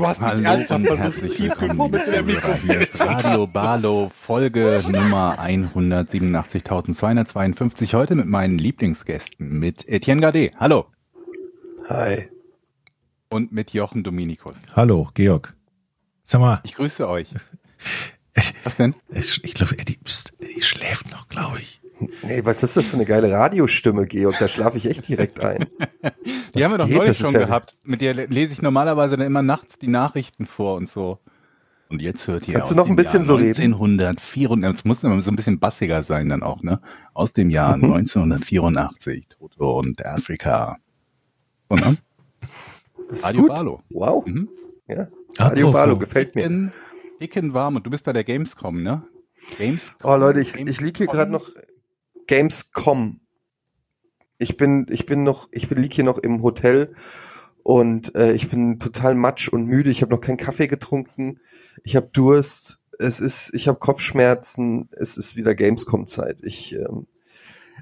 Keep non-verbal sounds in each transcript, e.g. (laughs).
Du hast nicht Hallo ernsthaft und versucht, herzlich Tiefkühlpommes willkommen in der Mikrofon. Radio Barlow, Folge Nummer 187.252. Heute mit meinen Lieblingsgästen, mit Etienne Gade. Hallo. Hi. Und mit Jochen Dominikus. Hallo, Georg. Sag mal, Ich grüße euch. ich, (laughs) Was denn? ich glaube, Eddie, Eddie schläft noch, glaube ich. Nee, was ist das für eine geile Radiostimme, Georg? Da schlafe ich echt direkt ein. (laughs) Die Was haben wir doch geht? neulich schon ja- gehabt. Mit der lese ich normalerweise dann immer nachts die Nachrichten vor und so. Und jetzt hört ihr Kannst du noch ein bisschen Jahr so reden? 1984, es muss immer so ein bisschen bassiger sein dann auch, ne? Aus dem Jahr Mhm. 1984, Toto und Afrika. Und, ne? Das ist Radio gut. Barlow. Wow. Mhm. Ja. Radio Apropos. Barlow gefällt mir. Dicken, dicken warm und du bist bei der Gamescom, ne? Gamescom. Oh Leute, ich, ich liege hier gerade noch Gamescom. Ich bin, ich bin noch, ich bin lieg hier noch im Hotel und äh, ich bin total matsch und müde. Ich habe noch keinen Kaffee getrunken. Ich habe Durst. Es ist, ich habe Kopfschmerzen. Es ist wieder Gamescom-Zeit. Ich, ähm,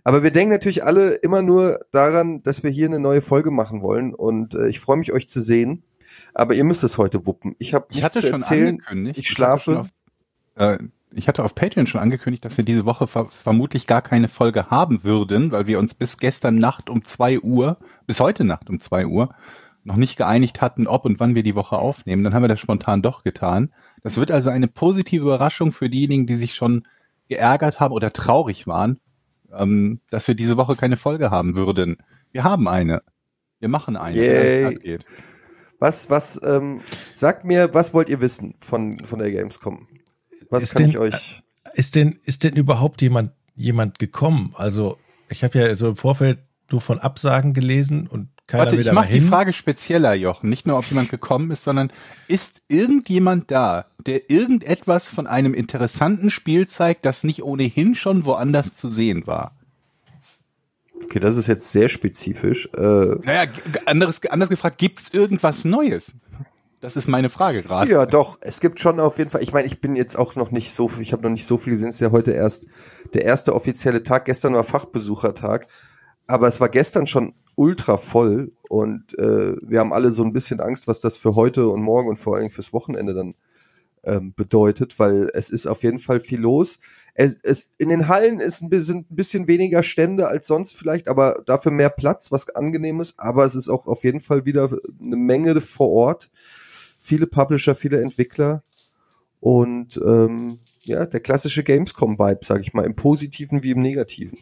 aber wir denken natürlich alle immer nur daran, dass wir hier eine neue Folge machen wollen und äh, ich freue mich, euch zu sehen. Aber ihr müsst es heute wuppen. Ich habe Ich hatte zu schon erzählen. angekündigt. Ich schlafe. schon äh, ich hatte auf Patreon schon angekündigt, dass wir diese Woche ver vermutlich gar keine Folge haben würden, weil wir uns bis gestern Nacht um zwei Uhr, bis heute Nacht um zwei Uhr, noch nicht geeinigt hatten, ob und wann wir die Woche aufnehmen. Dann haben wir das spontan doch getan. Das wird also eine positive Überraschung für diejenigen, die sich schon geärgert haben oder traurig waren, ähm, dass wir diese Woche keine Folge haben würden. Wir haben eine. Wir machen eine, geht. Was, was, ähm, sagt mir, was wollt ihr wissen von, von der Gamescom? Was Ist kann denn- ich euch, Ist denn, ist denn überhaupt jemand, jemand gekommen? Also, ich habe ja so im Vorfeld nur von Absagen gelesen und keiner Warte, will ich mache die. Frage spezieller, Jochen. Nicht nur, ob jemand gekommen ist, sondern ist irgendjemand da, der irgendetwas von einem interessanten Spiel zeigt, das nicht ohnehin schon woanders zu sehen war? okay, das ist jetzt sehr spezifisch, äh, Naja, anderes, anders gefragt, gibt's irgendwas Neues? Das ist meine Frage gerade. ja, doch, es gibt schon auf jeden Fall, ich meine, ich bin jetzt auch noch nicht so, ich habe noch nicht so viel gesehen, es ist ja heute erst der erste offizielle Tag, gestern war Fachbesuchertag, aber es war gestern schon ultra voll und äh, wir haben alle so ein bisschen Angst, was das für heute und morgen und vor allem fürs Wochenende dann ähm, bedeutet, weil es ist auf jeden Fall viel los. Es, es, in den Hallen ist ein bisschen, ein bisschen weniger Stände als sonst vielleicht, aber dafür mehr Platz, was angenehm ist. Aber es ist auch auf jeden Fall wieder eine Menge vor Ort. Viele Publisher, viele Entwickler und ähm, ja, der klassische Gamescom-Vibe, sag ich mal, im Positiven wie im Negativen.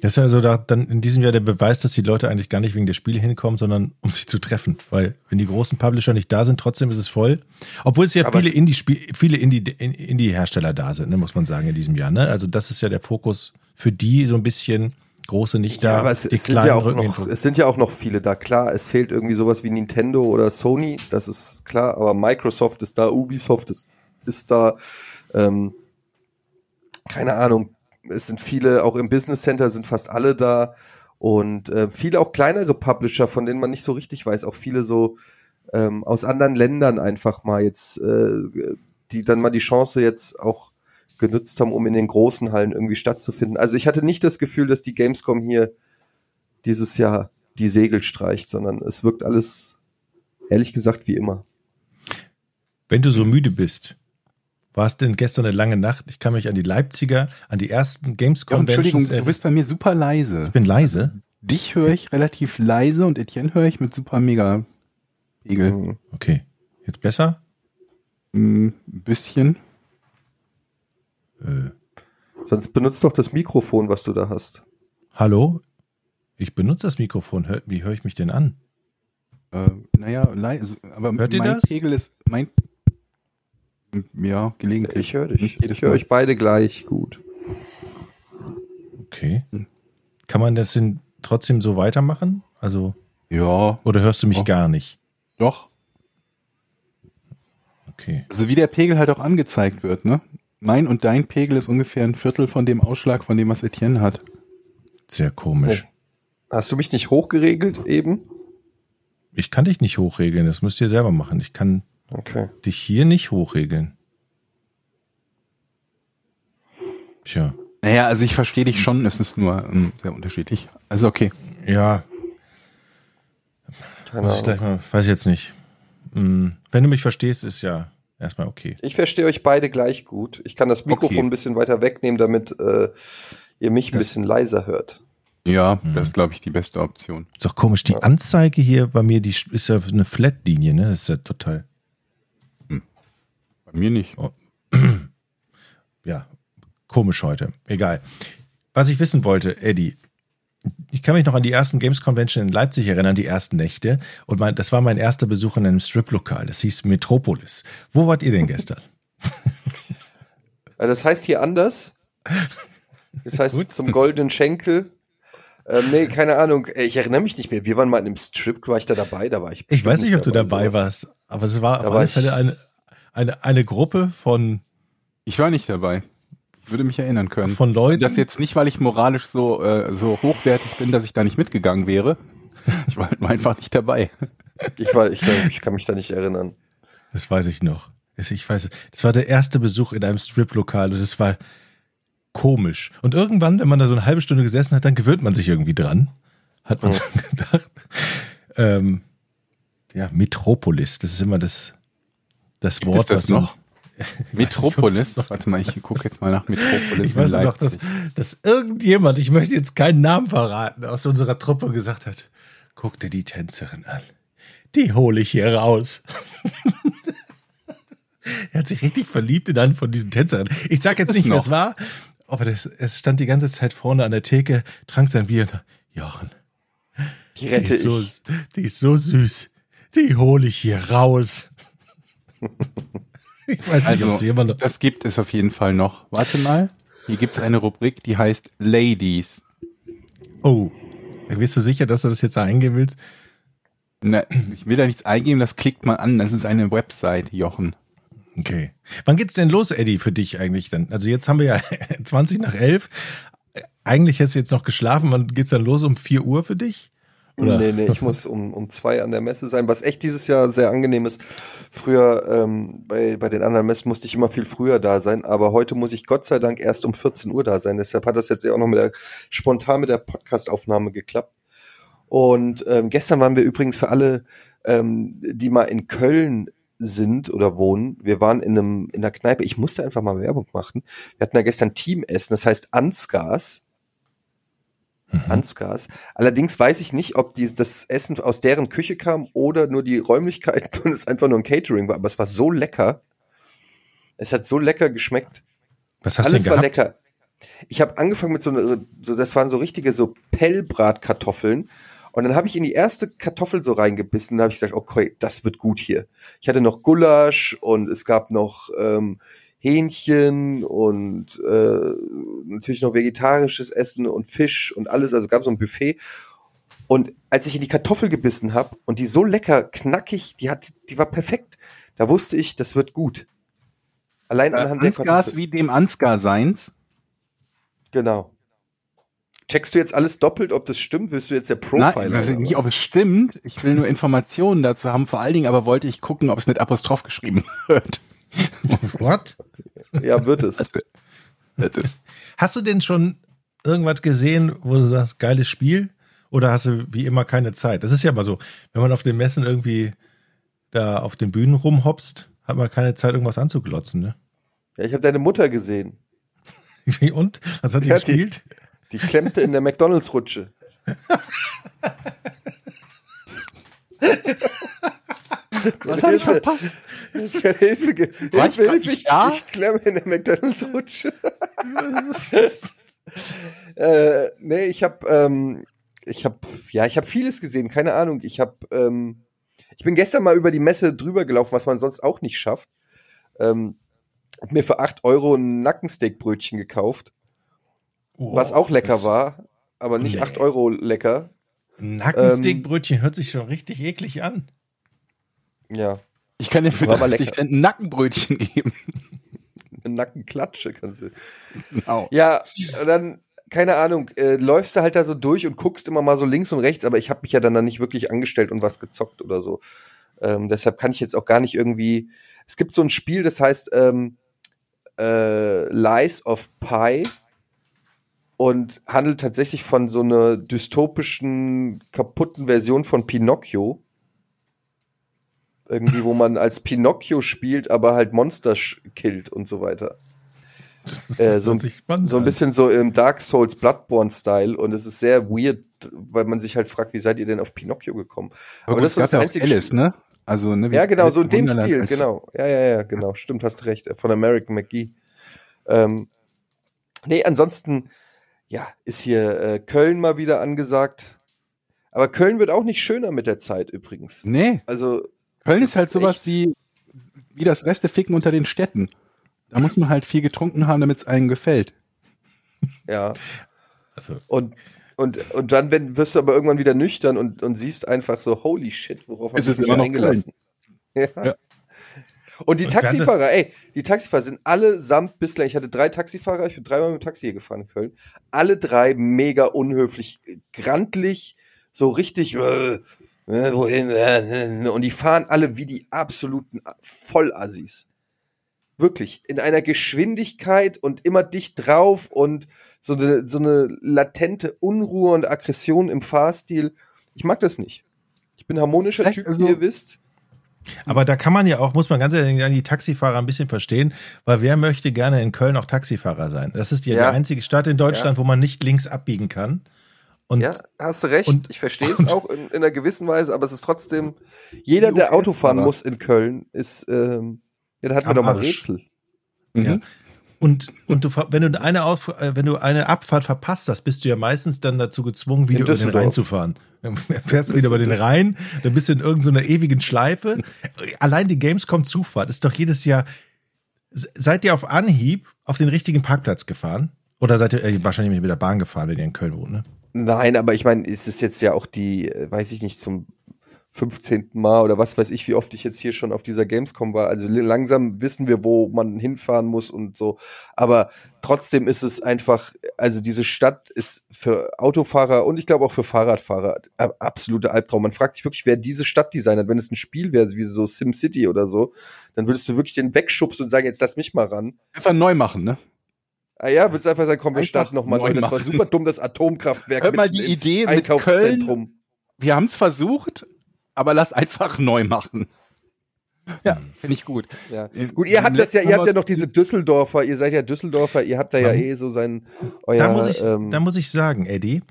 Das ist ja so da, dann in diesem Jahr der Beweis, dass die Leute eigentlich gar nicht wegen der Spiele hinkommen, sondern (laughs) um sich zu treffen. Weil wenn die großen Publisher nicht da sind, trotzdem ist es voll. Obwohl es ja Aber viele Indie-Spiel, viele Indie- Indie-Hersteller da sind, ne, muss man sagen, in diesem Jahr. Ne? Also das ist ja der Fokus für die so ein bisschen große nicht da. Ja, aber es, es, sind ja auch noch, es sind ja auch noch viele da. Klar, es fehlt irgendwie sowas wie Nintendo oder Sony, das ist klar, aber Microsoft ist da, Ubisoft ist, ist da, ähm, keine Ahnung, es sind viele, auch im Business Center sind fast alle da und äh, viele auch kleinere Publisher, von denen man nicht so richtig weiß, auch viele so ähm, aus anderen Ländern einfach mal jetzt, äh, die dann mal die Chance jetzt auch genutzt haben, um in den großen Hallen irgendwie stattzufinden. Also ich hatte nicht das Gefühl, dass die Gamescom hier dieses Jahr die Segel streicht, sondern es wirkt alles, ehrlich gesagt, wie immer. Wenn du so müde bist, war es denn gestern eine lange Nacht? Ich kann mich an die Leipziger, an die ersten Games Ja, Entschuldigung, du bist bei mir super leise. Ich bin leise. Dich höre ich relativ leise und Etienne höre ich mit super mega Pegel. Mhm. Okay. Jetzt besser? Mm, Ein bisschen. Äh, Sonst benutzt doch das Mikrofon, was du da hast. hallo? Ich benutze das Mikrofon. Hör, wie höre ich mich denn an? Äh, naja, leise, aber Hört ihr mein das? Pegel ist mein ja, gelegentlich. Ich höre dich. Ich höre euch beide gleich gut. Okay. Kann man das denn trotzdem so weitermachen? Also, Ja, oder hörst du mich Oh. gar nicht? doch. Okay. Also wie der Pegel halt auch angezeigt wird, ne? Mein und dein Pegel ist ungefähr ein Viertel von dem Ausschlag von dem, was Etienne hat. Sehr komisch. Hast du mich nicht hochgeregelt eben? Ich kann dich nicht hochregeln, das müsst ihr selber machen. Ich kann Okay. dich hier nicht hochregeln. Tja, Naja, also ich verstehe dich schon, es ist nur ähm, sehr unterschiedlich. Also okay. ja, Keine muss ich gleich mal, weiß ich jetzt nicht. Hm, Wenn du mich verstehst, ist ja erstmal okay. Ich verstehe euch beide gleich gut. Ich kann das Mikrofon Okay. ein bisschen weiter wegnehmen, damit äh, ihr mich ein Das- bisschen leiser hört. Ja, das ist, glaube ich, die beste Option. Ist doch komisch, die Anzeige hier bei mir, die ist ja eine Flat-Linie, ne? Das ist ja total, Bei mir nicht. (clears throat) ja, komisch heute. Egal. Was ich wissen wollte, Eddie, ich kann mich noch an die ersten Games Convention in Leipzig erinnern, die ersten Nächte. Und mein, das war mein erster Besuch in einem Strip-Lokal. Das hieß Metropolis. Wo wart ihr denn gestern? Also das heißt hier anders. Das heißt zum goldenen Schenkel. Ähm, nee, keine Ahnung. Äh, Ich erinnere mich nicht mehr. Wir waren mal in einem Strip. War ich da dabei? Da war ich. Ich weiß nicht, ob du dabei sowas. warst, aber es war Da auf war alle Fälle eine, eine, eine Gruppe von, Ich war nicht dabei. Würde mich erinnern können. von Leuten. Das jetzt nicht, weil ich moralisch so, äh, so hochwertig bin, dass ich da nicht mitgegangen wäre. Ich war halt einfach nicht dabei. Ich, war, ich, ich kann mich da nicht erinnern. Das weiß ich noch. Das- Ich weiß, das war der erste Besuch in einem Strip-Lokal und das war komisch. Und irgendwann, wenn man da so eine halbe Stunde gesessen hat, dann gewöhnt man sich irgendwie dran. Hat man so gedacht. Ähm, ja, Metropolis, das ist immer das, das Wort, das was noch? (laughs) Metropolis? Nicht, Warte mal, ich gucke jetzt mal nach Metropolis. Ich weiß in noch, dass, dass irgendjemand, ich möchte jetzt keinen Namen verraten, aus unserer Truppe gesagt hat, guck dir die Tänzerin an. Die hole ich hier raus. (laughs) er hat sich richtig verliebt in einen von diesen Tänzerinnen. Ich sag jetzt Das nicht, wer es war, aber das, es stand die ganze Zeit vorne an der Theke, trank sein Bier und Jochen, Die die rette ist, so, ich. die ist so süß. Die hole ich hier raus. (laughs) ich weiß nicht, ob Also, sie jemand noch das gibt es auf jeden Fall noch. Warte mal. Hier gibt es eine Rubrik, die heißt Ladies. Oh, bist du sicher, dass du das jetzt eingeben willst? Na, ich will da nichts eingeben, das klickt man an. Das ist eine Website, Jochen. Okay. Wann geht's denn los, Eddie, für dich eigentlich dann? Also jetzt haben wir ja (laughs) 20 nach 11. Eigentlich hast du jetzt noch geschlafen. Wann geht's dann los? Um 4 Uhr für dich? Oder? Nee, nee, ich muss um, um zwei an der Messe sein, was echt dieses Jahr sehr angenehm ist. Früher ähm, bei, bei den anderen Messen musste ich immer viel früher da sein, aber heute muss ich Gott sei Dank erst um 14 Uhr da sein. Deshalb hat das jetzt ja auch noch mit der, spontan mit der Podcastaufnahme geklappt. Und ähm, gestern waren wir übrigens für alle, ähm, die mal in Köln sind oder wohnen. Wir waren in einem in der Kneipe. Ich musste einfach mal Werbung machen. Wir hatten da gestern Teamessen, das heißt Ansgars. Ansgars. Allerdings weiß ich nicht, ob die, das Essen aus deren Küche kam oder nur die Räumlichkeiten (laughs) und es einfach nur ein Catering war. Aber es war so lecker. Es hat so lecker geschmeckt. Was hast Alles du war denn gehabt? lecker. Ich habe angefangen mit so, einer- so, das waren so richtige so Pellbratkartoffeln. Und dann habe ich in die erste Kartoffel so reingebissen und da habe ich gesagt, okay, das wird gut hier. Ich hatte noch Gulasch und es gab noch ähm, Hähnchen und äh, natürlich noch vegetarisches Essen und Fisch und alles. Also gab so ein Buffet. Und als ich in die Kartoffel gebissen habe und die so lecker knackig, die hat, die war perfekt. Da wusste ich, das wird gut. Allein Äh, anhand der Ansgars Kartoffel. wie dem Ansgar seins. Genau. Checkst du jetzt alles doppelt, ob das stimmt? Willst du jetzt der Profiler? ich weiß oder nicht, ob es stimmt. Ich will nur Informationen dazu haben. Vor allen Dingen aber wollte ich gucken, ob es mit Apostroph geschrieben (laughs) wird. (laughs) What? ja, wird es. Das ist, Hast du denn schon irgendwas gesehen, wo du sagst, geiles Spiel? Oder hast du wie immer keine Zeit? Das ist ja mal so, wenn man auf den Messen irgendwie da auf den Bühnen rumhopst, hat man keine Zeit, irgendwas anzuglotzen, ne? Ja, ich habe deine Mutter gesehen. (laughs) Und? Was hat die Ja, die- gespielt? Die klemmte in der McDonalds-Rutsche. (laughs) was habe ich verpasst? Hilfe, War Hilfe, ich Hilfe, ich, da? ich klemme in der McDonalds-Rutsche. (laughs) äh, nee, ich habe, ähm, ich habe, ja, ich habe vieles gesehen, keine Ahnung. Ich habe, ähm, ich bin gestern mal über die Messe drüber gelaufen, was man sonst auch nicht schafft. Ähm, hab mir für 8 Euro ein Nackensteakbrötchen gekauft, was auch lecker war, aber nicht Nee. 8 Euro lecker. Nackensteakbrötchen hört sich schon richtig eklig an. Ja, Ich kann dir für War aber 30 lecker. Cent ein Nackenbrötchen geben. (laughs) eine Nackenklatsche kannst du. Genau. Ja, und dann keine Ahnung, äh, läufst du halt da so durch und guckst immer mal so links und rechts, aber ich habe mich ja dann, dann nicht wirklich angestellt und was gezockt oder so. Ähm, deshalb kann ich jetzt auch gar nicht irgendwie. Es gibt so ein Spiel, das heißt ähm, äh, Lies of Pi und handelt tatsächlich von so einer dystopischen, kaputten Version von Pinocchio. Irgendwie, wo man als Pinocchio spielt, aber halt Monster killt und so weiter. Das Äh, so, so ein bisschen so im Dark Souls Bloodborne-Style und es ist sehr weird, weil man sich halt fragt, wie seid ihr denn auf Pinocchio gekommen? Aber, gut, das ist das ja einzige Alice, ne? Also, ne, Ja, genau, so in dem Wunderland Stil, als- genau. Ja, ja, ja, genau. Stimmt, hast recht. Von American McGee. Ähm, nee, ansonsten, ja, ist hier äh, Köln mal wieder angesagt. Aber Köln wird auch nicht schöner mit der Zeit übrigens. Nee, Also, Köln ist halt sowas echt- wie, wie das Resteficken unter den Städten. Da muss man halt viel getrunken haben, damit es einem gefällt. ja. Also, Und, und, und dann wenn, wirst du aber irgendwann wieder nüchtern und, und siehst einfach so, holy shit, worauf hast du ist immer noch eingelassen? Ja. Ja. Und die Und Taxifahrer, ey, die Taxifahrer sind allesamt bislang, ich hatte drei Taxifahrer, ich bin dreimal mit dem Taxi hier gefahren in Köln, alle drei mega unhöflich, grantlich, so richtig, äh, äh, wohin, äh, äh, und die fahren alle wie die absoluten Vollassis. Wirklich, in einer Geschwindigkeit und immer dicht drauf und so eine, so eine latente Unruhe und Aggression im Fahrstil. Ich mag das nicht. Ich bin harmonischer Vielleicht Typ, also- wie ihr wisst. aber da kann man ja auch, muss man ganz ehrlich sagen, die Taxifahrer ein bisschen verstehen, weil wer möchte gerne in Köln auch Taxifahrer sein? Das ist ja, Ja. die einzige Stadt in Deutschland, wo man nicht links abbiegen kann. Und Ja, hast du recht. und- ich verstehe (laughs) es auch in, in einer gewissen Weise, aber es ist trotzdem, jeder, der Auto fahren muss in Köln, ist, ähm, ja, da hat man Am doch mal. Rätsel. Mhm. Ja. Und, und du, wenn du eine auf, äh, wenn du eine Abfahrt verpasst hast, bist du ja meistens dann dazu gezwungen, wieder über den. Rhein zu fahren. Dann (laughs) fährst du wieder über den Rhein, dann bist du in irgendeiner ewigen Schleife. Allein die Gamescom-Zufahrt ist doch jedes Jahr. Se- Seid ihr auf Anhieb auf den richtigen Parkplatz gefahren? Oder seid ihr äh, wahrscheinlich mit der Bahn gefahren, wenn ihr in Köln wohnt, ne? Nein, aber ich meine, es ist jetzt ja auch die, weiß ich nicht, zum 15. Mal oder was weiß ich, wie oft ich jetzt hier schon auf dieser Gamescom war. Also langsam wissen wir, wo man hinfahren muss und so. Aber trotzdem ist es einfach, also diese Stadt ist für Autofahrer und ich glaube auch für Fahrradfahrer absoluter Albtraum. Man fragt sich wirklich, wer diese Stadt designt hat. Wenn es ein Spiel wäre, wie so SimCity oder so, dann würdest du wirklich den wegschubsen und sagen, jetzt lass mich mal ran. Einfach neu machen, ne? Ah ja, würdest einfach sagen, komm, wir starten nochmal neu. Das war super dumm, das Atomkraftwerk Hört mal die ins Idee mit Einkaufszentrum. Wir haben es versucht, aber lass einfach neu machen. Ja, finde ich gut. Ja. Gut, ihr habt das ja, ihr habt ja noch diese Düsseldorfer, ihr seid ja Düsseldorfer, ihr habt da ja eh so sein euer Da muss ich, ähm, da muss ich sagen, Eddie,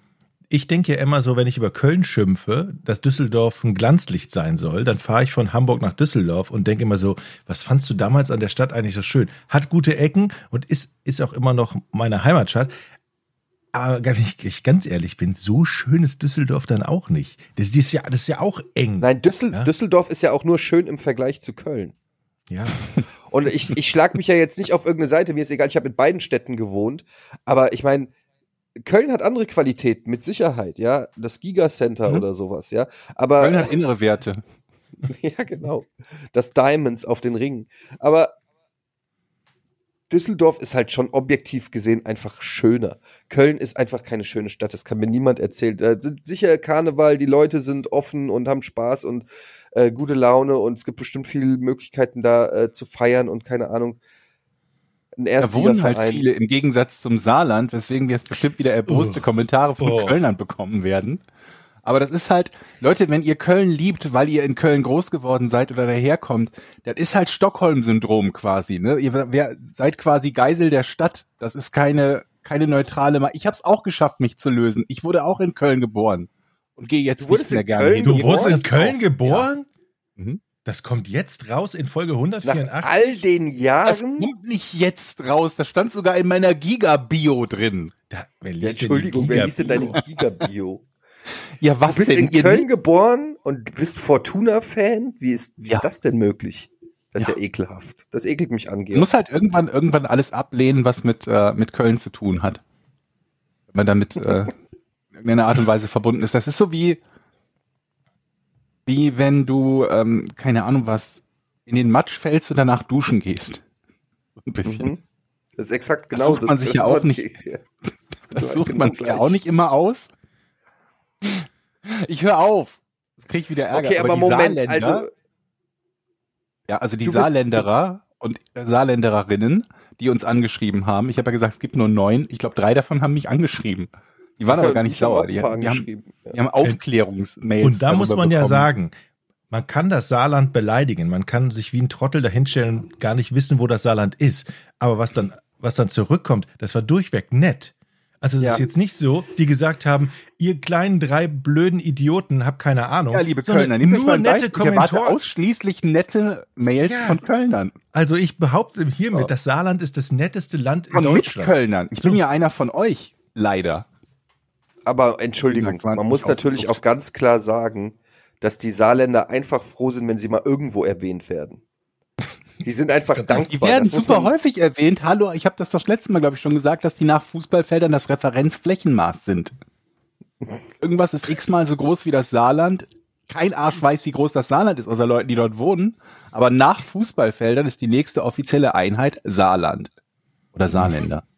ich denke ja immer so, wenn ich über Köln schimpfe, dass Düsseldorf ein Glanzlicht sein soll, dann fahre ich von Hamburg nach Düsseldorf und denke immer so, was fandst du damals an der Stadt eigentlich so schön? Hat gute Ecken und ist, ist auch immer noch meine Heimatstadt. Aber wenn ich, ich ganz ehrlich bin, so schön ist Düsseldorf dann auch nicht. Das, das, ist, ja, das ist ja auch eng. Nein, Düssel Ja. Düsseldorf ist ja auch nur schön im Vergleich zu Köln. Ja. Und ich, ich schlag mich ja jetzt nicht auf irgendeine Seite, mir ist egal, ich habe in beiden Städten gewohnt, aber ich meine, Köln hat andere Qualitäten, mit Sicherheit, ja, das Gigacenter Mhm. oder sowas, ja, aber Köln hat innere Werte. (laughs) Ja, genau. Das Diamonds auf den Ringen. Aber Düsseldorf ist halt schon objektiv gesehen einfach schöner. Köln ist einfach keine schöne Stadt, das kann mir niemand erzählen. Da sind sicher Karneval, die Leute sind offen und haben Spaß und äh, gute Laune und es gibt bestimmt viele Möglichkeiten da äh, zu feiern und keine Ahnung. Ein Da wohnen halt viele im Gegensatz zum Saarland, weswegen wir jetzt bestimmt wieder erboste Oh. Kommentare von Oh. Kölnern bekommen werden. Aber das ist halt, Leute, wenn ihr Köln liebt, weil ihr in Köln groß geworden seid oder daherkommt, das ist halt Stockholm-Syndrom quasi. Ne? Ihr wer, seid quasi Geisel der Stadt. Das ist keine, keine neutrale. Ma ich habe es auch geschafft, mich zu lösen. Ich wurde auch in Köln geboren und gehe jetzt Du nicht mehr in gerne Köln hin. Du wurdest in Köln auch- geboren? Mhm. Das kommt jetzt raus in Folge Nach 184. all den Das Jahren. kommt nicht jetzt raus. Das stand sogar in meiner Giga-Bio drin. Da, wer Ja, liest denn Entschuldigung, die wer liest denn deine Giga-Bio? (laughs) Ja, was Du bist denn? in Köln geboren und bist Fortuna-Fan? Wie ist, wie Ja. ist das denn möglich? Das ist Ja. ja ekelhaft. Das ekelt mich an, muss halt irgendwann, irgendwann alles ablehnen, was mit, äh, mit Köln zu tun hat. Wenn man damit äh, in irgendeiner Art und Weise verbunden ist. Das ist so wie, wie wenn du, ähm, keine Ahnung was, in den Matsch fällst und danach duschen gehst. So Ein bisschen. Mhm. Das ist exakt Das genau sucht man sich ja (laughs) das auch war nicht. ja. Das Genau, sucht genau man es ja auch nicht immer aus. Ich höre auf. Jetzt kriege ich wieder Ärger. Okay, aber, die Moment, Saarländer, also ja, also die Saarländerer und Saarländerinnen, die uns angeschrieben haben. Ich habe ja gesagt, es gibt nur neun. Ich glaube, drei davon haben mich angeschrieben. Die waren aber (laughs) gar nicht sauer. Die, paar die, haben. Ja. die haben Aufklärungsmails. Und da muss man ja bekommen. sagen, man kann das Saarland beleidigen. Man kann sich wie ein Trottel dahinstellen und gar nicht wissen, wo das Saarland ist. Aber was dann, was dann zurückkommt, das war durchweg nett. Also es Ja. ist jetzt nicht so, die gesagt haben, ihr kleinen drei blöden Idioten habt keine Ahnung. Ja, liebe Kölner, nehmt nur mal ein nette Kommentare. ausschließlich nette Mails Ja. von Kölnern. Also ich behaupte hiermit, das Saarland ist das netteste Land in Von Deutschland. Mitkölnern. Ich bin ja einer von euch, leider. Aber Entschuldigung, man muss natürlich auch ganz klar sagen, dass die Saarländer einfach froh sind, wenn sie mal irgendwo erwähnt werden. Die sind einfach dankbar. Die werden super häufig erwähnt. Hallo, ich habe das doch letzte Mal, glaube ich, schon gesagt, dass die nach Fußballfeldern das Referenzflächenmaß sind. Irgendwas ist x-mal so groß wie das Saarland. Kein Arsch weiß, wie groß das Saarland ist, außer Leuten, die dort wohnen. Aber nach Fußballfeldern ist die nächste offizielle Einheit Saarland. Oder Saarländer.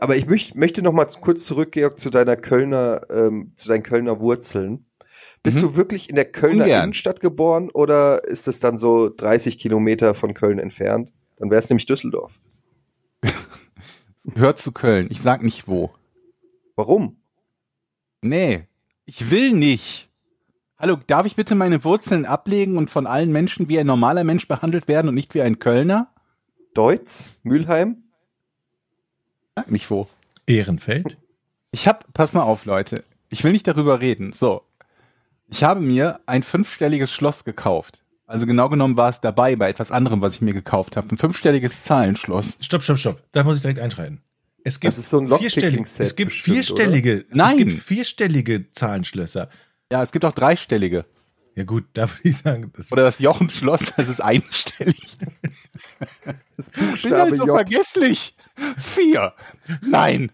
Aber ich möcht, möchte noch mal kurz zurück, Georg, zu deiner Kölner, ähm, zu deinen Kölner Wurzeln. Bist Mhm. du wirklich in der Kölner Ungern. Innenstadt geboren oder ist es dann so 30 Kilometer von Köln entfernt? Dann wäre es nämlich Düsseldorf. (laughs) Hört zu Köln. Ich sag nicht wo. Warum? Nee, ich will nicht. Hallo, darf ich bitte meine Wurzeln ablegen und von allen Menschen wie ein normaler Mensch behandelt werden und nicht wie ein Kölner? Deutz? Mülheim? Sag nicht wo. Ehrenfeld. Ich hab, pass mal auf, Leute. Ich will nicht darüber reden. So. Ich habe mir ein fünfstelliges Schloss gekauft. Also genau genommen war es dabei bei etwas anderem, was ich mir gekauft habe. Ein fünfstelliges Zahlenschloss. Stopp, stopp, stopp. Da muss ich direkt einschreiten. Es gibt Das ist so ein vierstellige, es gibt bestimmt, vierstellige, es Nein. gibt vierstellige Zahlenschlösser. Ja, es gibt auch dreistellige. Ja gut, da würde ich sagen, das Oder das Jochenschloss, das ist einstellig. (laughs) (laughs) Das Ich bin Buchstabe halt so J. vergesslich. Vier. Nein.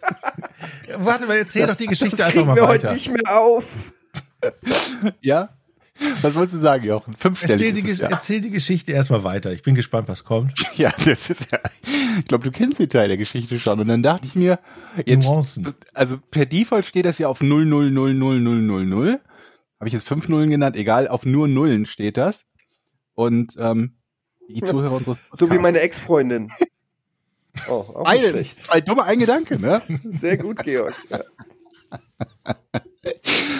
(laughs) Warte mal, erzähl doch die Geschichte das einfach kriegen mal wir weiter. heute nicht mehr auf. (laughs) Ja? Was wolltest du sagen, Jochen? Fünfstellig Erzähl die, es, ja. erzähl die Geschichte erstmal weiter. Ich bin gespannt, was kommt. Ja, das ist ja. Ich glaube, du kennst den Teil der Geschichte schon. Und dann dachte ich mir, jetzt, Nuancen. also per Default steht das ja auf 0000000. Habe ich jetzt fünf Nullen genannt? Egal, auf nur Nullen steht das. Und ähm, die Zuhörer unseres So wie Podcasts- meine Ex-Freundin. Oh, auch nicht Eine, schlecht. zwei dumme ein Gedanke, ne? Sehr gut, Georg. Ja.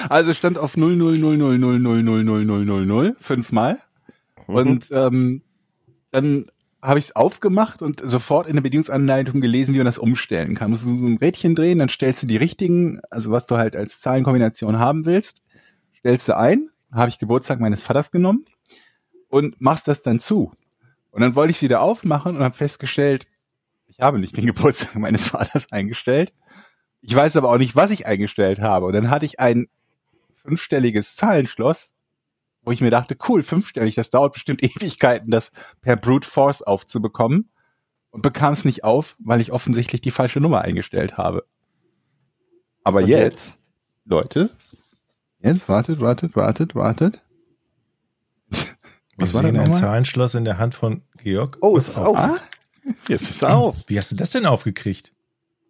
Also stand auf 000000000 fünfmal. Und ähm, dann habe ich es aufgemacht und sofort in der Bedienungsanleitung gelesen, wie man das umstellen kann. Du musst so ein Rädchen drehen, dann stellst du die richtigen, also was du halt als Zahlenkombination haben willst, stellst du ein, habe ich Geburtstag meines Vaters genommen und machst das dann zu. Und dann wollte ich es wieder aufmachen und habe festgestellt, ich habe nicht den (laughs) Geburtstag meines Vaters eingestellt. Ich weiß aber auch nicht, was ich eingestellt habe. Und dann hatte ich ein fünfstelliges Zahlenschloss, wo ich mir dachte, cool, fünfstellig, das dauert bestimmt (laughs) Ewigkeiten, das per Brute Force aufzubekommen. Und bekam es nicht auf, weil ich offensichtlich die falsche Nummer eingestellt habe. Aber Und jetzt, Leute, jetzt wartet, wartet, wartet, wartet. Wir Was war das sehen ein? Zahlenschloss in der Hand von Georg. Oh, es ist auf. auf. Ah, jetzt ist es auf. Wie hast du das denn aufgekriegt?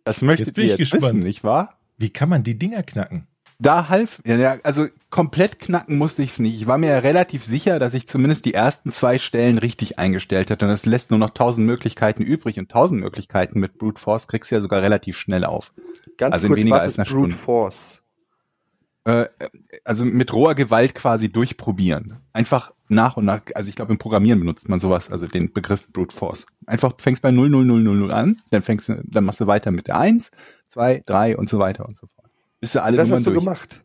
Das möchtet Jetzt bin ihr ich jetzt gespannt. wissen, nicht wahr? Wie kann man die Dinger knacken? Da half, ja, ja, also komplett knacken musste ich es nicht. Ich war mir ja relativ sicher, dass ich zumindest die ersten zwei Stellen richtig eingestellt hatte. Und das lässt nur noch tausend Möglichkeiten übrig. Und tausend Möglichkeiten mit Brute Force kriegst du ja sogar relativ schnell auf. Ganz Also in kurz, weniger was als ist einer Brute Stunde. Force? Äh, also mit roher Gewalt quasi durchprobieren. Einfach nach und nach, also ich glaube im Programmieren benutzt man sowas, also den Begriff Brute Force. Einfach du fängst bei 00000 an, dann fängst du, dann machst du weiter mit der 1, 2, 3 und so weiter und so fort. Bis du alle Das Nummern hast du durch. gemacht.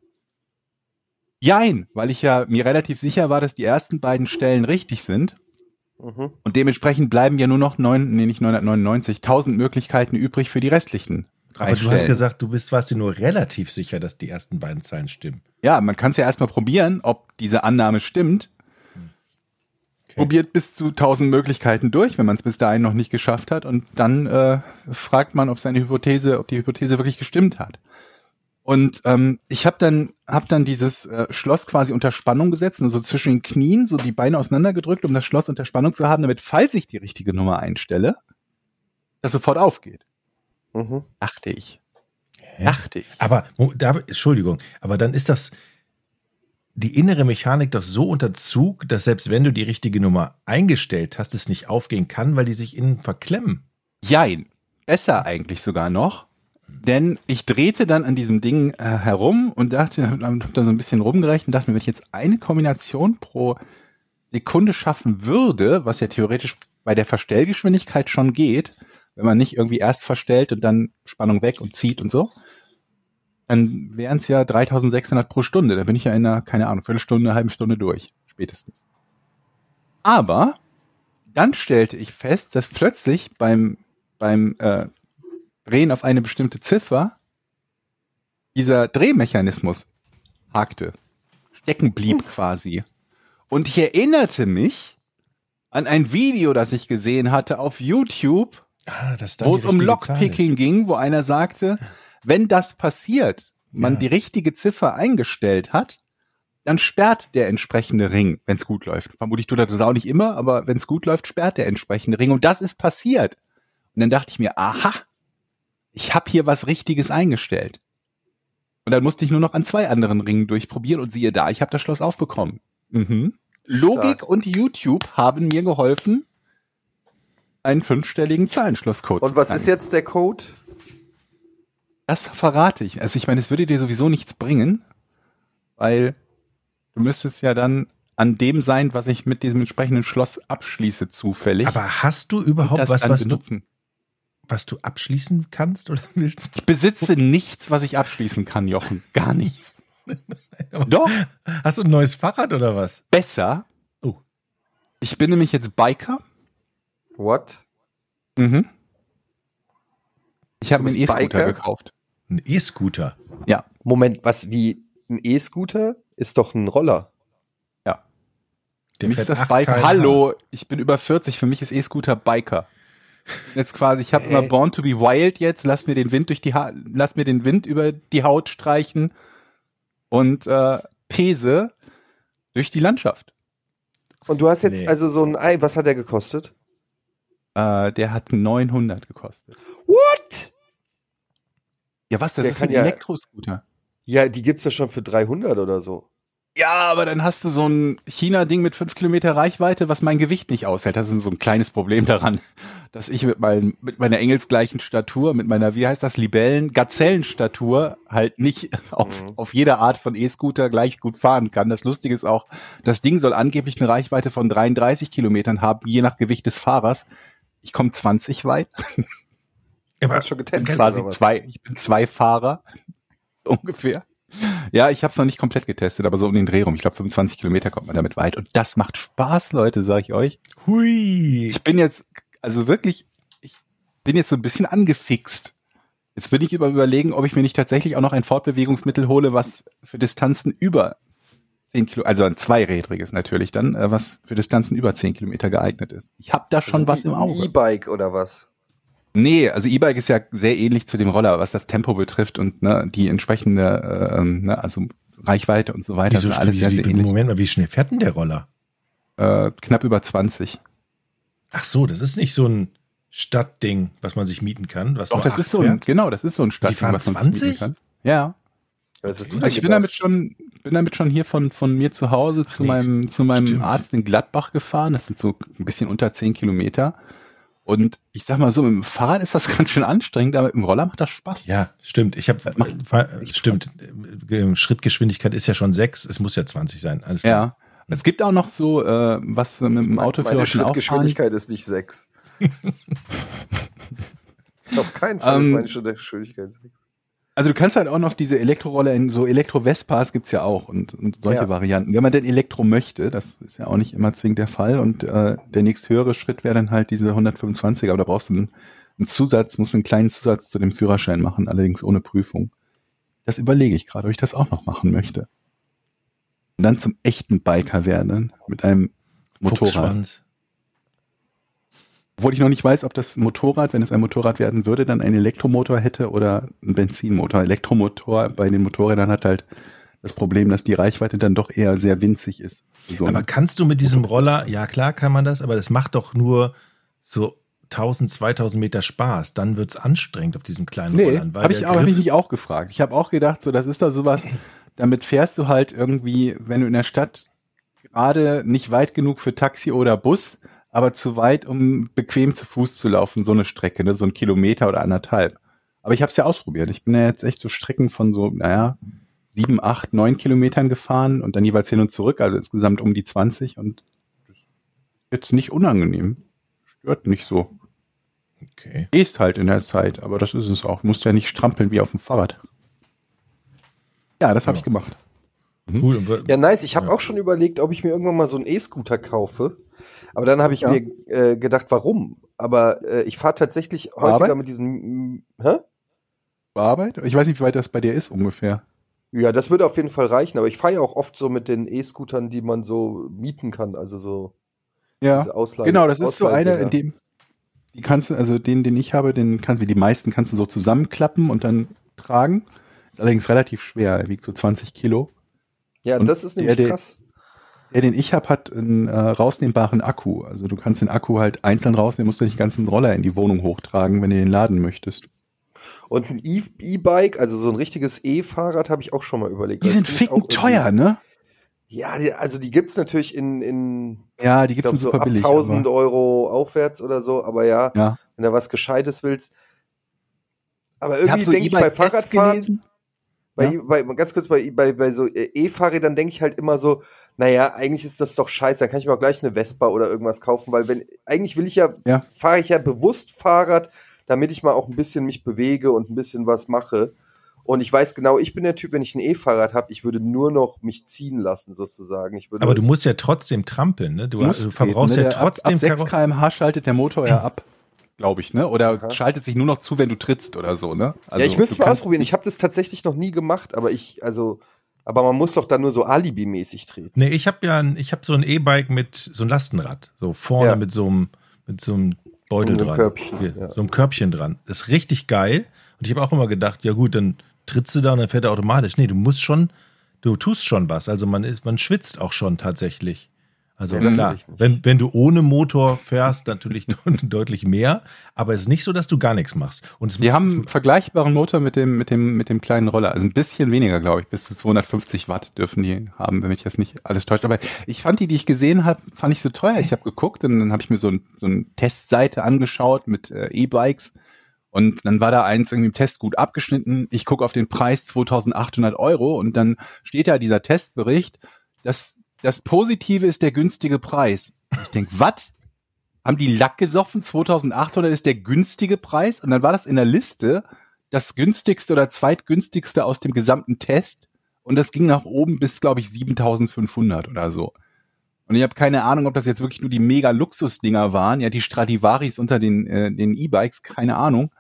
Jein, weil ich ja mir relativ sicher war, dass die ersten beiden Stellen richtig sind. Mhm. Und dementsprechend bleiben ja nur noch neun, nee, nicht 999, 1000 Möglichkeiten übrig für die restlichen drei Aber du Stellen. hast gesagt, du bist, warst dir nur relativ sicher, dass die ersten beiden Zahlen stimmen. ja, man kann es ja erstmal probieren, ob diese Annahme stimmt. Okay. Probiert bis zu 1000 Möglichkeiten durch, wenn man es bis dahin noch nicht geschafft hat. Und dann äh, fragt man, ob seine Hypothese, ob die Hypothese wirklich gestimmt hat. Und ähm, ich habe dann, hab dann dieses äh, Schloss quasi unter Spannung gesetzt, also zwischen den Knien, so die Beine auseinandergedrückt, um das Schloss unter Spannung zu haben, damit, falls ich die richtige Nummer einstelle, das sofort aufgeht. Mhm. Dachte ich. Hä? Dachte ich. Aber, da, Entschuldigung, aber dann ist das die innere Mechanik doch so unter Zug, dass selbst wenn du die richtige Nummer eingestellt hast, es nicht aufgehen kann, weil die sich innen verklemmen. Jein. Besser eigentlich sogar noch. Denn ich drehte dann an diesem Ding äh, herum und dachte, hab hab da so ein bisschen rumgerechnet und dachte mir, wenn ich jetzt eine Kombination pro Sekunde schaffen würde, was ja theoretisch bei der Verstellgeschwindigkeit schon geht, wenn man nicht irgendwie erst verstellt und dann Spannung weg und zieht und so, dann wären es ja 3600 pro Stunde. Da bin ich ja in einer, keine Ahnung, Viertelstunde, eine halbe Stunde durch, spätestens. Aber dann stellte ich fest, dass plötzlich beim, beim äh, Drehen auf eine bestimmte Ziffer dieser Drehmechanismus hakte, stecken blieb quasi. Und ich erinnerte mich an ein Video, das ich gesehen hatte auf YouTube, Ah, wo es um Lockpicking ging, wo einer sagte, wenn das passiert, man Ja. die richtige Ziffer eingestellt hat, dann sperrt der entsprechende Ring, wenn es gut läuft. Vermutlich tut er das auch nicht immer, aber wenn es gut läuft, sperrt der entsprechende Ring. Und das ist passiert. Und dann dachte ich mir, aha, ich habe hier was Richtiges eingestellt. Und dann musste ich nur noch an zwei anderen Ringen durchprobieren und siehe da, ich habe das Schloss aufbekommen. Mhm. Logik Stark. und YouTube haben mir geholfen, einen fünfstelligen Zahlenschlosscode Und zu was knacken. ist jetzt der Code? Das verrate ich. Also ich meine, es würde dir sowieso nichts bringen, weil du müsstest ja dann an dem sein, was ich mit diesem entsprechenden Schloss abschließe, zufällig. Aber hast du überhaupt das was, was du, benutzen. was du abschließen kannst oder (laughs) willst? Ich besitze nichts, was ich abschließen kann, Jochen. Gar nichts. (laughs) Doch, Hast du ein neues Fahrrad oder was? besser. Oh. Ich bin nämlich jetzt Biker. What? Mhm. Ich habe mir einen E-Scooter gekauft. Ein E-Scooter. Ja, Moment, was wie ein E-Scooter ist doch ein Roller. ja. Für Der mich ist das 8 Biker. Hallo, ich bin über 40. Für mich ist E-Scooter Biker. Jetzt quasi, ich habe (laughs) immer Hä? Born to be Wild jetzt. Lass mir den Wind durch die ha lass mir den Wind über die Haut streichen und äh, pese durch die Landschaft. Und du hast jetzt Nee. also so ein Ei, was hat der gekostet? Äh, der hat 900 gekostet. What? Ja, was? Das Der ist ein ja- Elektroscooter. Ja, die gibt's ja schon für 300 oder so. Ja, aber dann hast du so ein China-Ding mit 5 Kilometer Reichweite, was mein Gewicht nicht aushält. Das ist so ein kleines Problem daran, (laughs) dass ich mit, mein, mit meiner engelsgleichen Statur, mit meiner, wie heißt das, Libellen, Gazellenstatur halt nicht (laughs) auf, Mhm. auf jeder Art von E-Scooter gleich gut fahren kann. Das Lustige ist auch, das Ding soll angeblich eine Reichweite von 33 Kilometern haben, je nach Gewicht des Fahrers. Ich komme 20 weit. (laughs) Du hast schon Ich bin getestet quasi zwei, ich bin zwei Fahrer, (laughs) ungefähr. Ja, ich habe es noch nicht komplett getestet, aber so um den Dreh rum. Ich glaube, 25 Kilometer kommt man damit weit. Und das macht Spaß, Leute, sage ich euch. Hui. Ich bin jetzt, also wirklich, ich bin jetzt so ein bisschen angefixt. Jetzt bin ich über überlegen, ob ich mir nicht tatsächlich auch noch ein Fortbewegungsmittel hole, was für Distanzen über 10 Kilo, also ein zweirädriges natürlich dann, äh, was für Distanzen über 10 Kilometer geeignet ist. Ich habe da schon Also was im Auge. E-Bike oder was? Nee, also E-Bike ist ja sehr ähnlich zu dem Roller, was das Tempo betrifft und ne, die entsprechende, äh, ähm, ne, also Reichweite und so weiter. Wieso, das ist alles wie, sehr, wie, sehr ähnlich. Moment mal, wie schnell fährt denn der Roller? Äh, knapp über 20. Ach so, das ist nicht so ein Stadtding, was man sich mieten kann. Was Doch, das ist so ein, fährt. genau, das ist so ein Stadtding, fahren was man sich 20? mieten kann. Ja. Was hast du Also ich bin damit schon, bin damit schon hier von, von mir zu Hause zu nee, meinem, zu meinem stimmt. Arzt in Gladbach gefahren. Das sind so ein bisschen unter 10 Kilometer. Und ich sag mal so, mit dem Fahrrad ist das (laughs) ganz schön anstrengend, aber mit dem Roller macht das Spaß. Ja, stimmt. Ich habe macht echt stimmt. Äh, Schrittgeschwindigkeit ist ja schon sechs. Es muss ja 20 sein. Alles klar. Ja. Es gibt auch noch so, äh, was mit dem Meine Autoführerschein auch fahren. Schrittgeschwindigkeit ist nicht sechs. (laughs) Auf keinen Fall ist Ähm, meine Schrittgeschwindigkeit sechs. Also du kannst halt auch noch diese Elektroroller in so Elektro-Vespas gibt's ja auch und, und solche Ja. Varianten. Wenn man denn Elektro möchte, das ist ja auch nicht immer zwingend der Fall und äh, der nächsthöhere Schritt wäre dann halt diese 125, aber da brauchst du einen, einen Zusatz, musst einen kleinen Zusatz zu dem Führerschein machen, allerdings ohne Prüfung. Das überlege ich gerade, ob ich das auch noch machen möchte. Und dann zum echten Biker werden mit einem Motorrad. Fuchsschwanz. Obwohl ich noch nicht weiß, ob das Motorrad, wenn es ein Motorrad werden würde, dann einen Elektromotor hätte oder einen Benzinmotor. Elektromotor bei den Motorrädern hat halt das Problem, dass die Reichweite dann doch eher sehr winzig ist. So Aber kannst du mit diesem Roller, ja klar kann man das, aber das macht doch nur so 1000, 2000 Meter Spaß, dann wird's anstrengend auf diesem kleinen Nee, Rollern. habe ich, hab ich mich auch gefragt. Ich habe auch gedacht, so das ist doch sowas, damit fährst du halt irgendwie, wenn du in der Stadt gerade nicht weit genug für Taxi oder Bus, aber zu weit, um bequem zu Fuß zu laufen, so eine Strecke, ne, so ein Kilometer oder anderthalb. Aber ich habe es ja ausprobiert. Ich bin ja jetzt echt so Strecken von so, naja, sieben, acht, neun Kilometern gefahren und dann jeweils hin und zurück, also insgesamt um die 20 und das ist jetzt nicht unangenehm. Stört nicht so. Okay. Gehst halt in der Zeit, aber das ist es auch. Du musst ja nicht strampeln wie auf dem Fahrrad. Ja, das habe Ja. ich gemacht. Wa- Ja, nice. Ich habe Ja. auch schon überlegt, ob ich mir irgendwann mal so einen E-Scooter kaufe. Aber dann habe ich Ja. mir äh, gedacht, warum? Aber äh, ich fahre tatsächlich häufiger Arbeit? mit diesen. mm, Hä? Arbeit? Ich weiß nicht, wie weit das bei dir ist ungefähr. Ja, das würde auf jeden Fall reichen. Aber ich fahre ja auch oft so mit den E-Scootern, die man so mieten kann. Also so Ja, diese Ausleihe. genau, das ist so einer, in dem, die kannst du, also den, den ich habe, den kannst du, wie die meisten kannst du so zusammenklappen und dann tragen. Ist allerdings relativ schwer, er wiegt so 20 Kilo. Ja, und das ist nämlich der- krass. Der, den ich habe, hat einen äh, rausnehmbaren Akku. Also du kannst den Akku halt einzeln rausnehmen, musst du nicht den ganzen Roller in die Wohnung hochtragen, wenn du den laden möchtest. Und ein E- E-Bike, also so ein richtiges E-Fahrrad, habe ich auch schon mal überlegt. Die sind ficken teuer, ne? Ja, die, also die gibt's natürlich in, in Ja, die gibt's glaube, so super ab billig. 1000 aber- Euro aufwärts oder so. Aber ja, Ja. wenn du was Gescheites willst. Aber Ich irgendwie so denke ich bei Fahrradfahren. Bei, Ja. bei, ganz kurz bei, bei, bei so äh, E-Fahrrädern denke ich halt immer so, naja, eigentlich ist das doch scheiße, dann kann ich mir auch gleich eine Vespa oder irgendwas kaufen, weil wenn, eigentlich will ich ja, Ja. fahre ich ja bewusst Fahrrad, damit ich mal auch ein bisschen mich bewege und ein bisschen was mache. Und ich weiß genau, ich bin der Typ, wenn ich ein E-Fahrrad habe, ich würde nur noch mich ziehen lassen, sozusagen. Aber du musst ja trotzdem trampeln, ne? Du, Musst du verbrauchst ja ne? Der trotzdem Ab, ab 6 Karo- km/h schaltet der Motor ja ab, glaube ich, ne? Oder Aha. schaltet sich nur noch zu, wenn du trittst oder so, ne? Also, ja, ich müsste mal ausprobieren. Ich habe das tatsächlich noch nie gemacht, aber ich, also, aber man muss doch dann nur so Alibi-mäßig treten. Nee, ich habe ja ein, ich habe so ein E-Bike mit so ein Lastenrad, so vorne Ja. mit so einem mit so einem Beutel so einem dran, Körbchen, Hier, ja. so einem Körbchen dran. Das ist richtig geil und ich habe auch immer gedacht, ja gut, dann trittst du da und dann fährt er automatisch. Nee, du musst schon, du tust schon was. Also man ist, man schwitzt auch schon tatsächlich. Also das klar, wenn, wenn du ohne Motor fährst, natürlich (laughs) deutlich mehr, aber es ist nicht so, dass du gar nichts machst. Und Wir haben einen vergleichbaren Motor mit dem, mit dem, mit dem kleinen Roller. Also ein bisschen weniger, glaube ich. Bis zu 250 Watt dürfen die haben, wenn mich das nicht alles täuscht. Aber ich fand die, die ich gesehen habe, fand ich so teuer. Ich habe geguckt und dann habe ich mir so, ein, so eine Testseite angeschaut mit äh, E-Bikes. Und dann war da eins irgendwie im Test gut abgeschnitten. Ich gucke auf den Preis 2800 Euro und dann steht da dieser Testbericht, dass das Positive ist der günstige Preis. Ich denk, was? Haben die Lack gesoffen? 2800 ist der günstige Preis? Und dann war das in der Liste das günstigste oder zweitgünstigste aus dem gesamten Test. Und das ging nach oben bis, glaube ich, 7500 oder so. Und ich habe keine Ahnung, ob das jetzt wirklich nur die mega Luxusdinger waren. Ja, die Stradivaris unter den äh, den E-Bikes, keine Ahnung.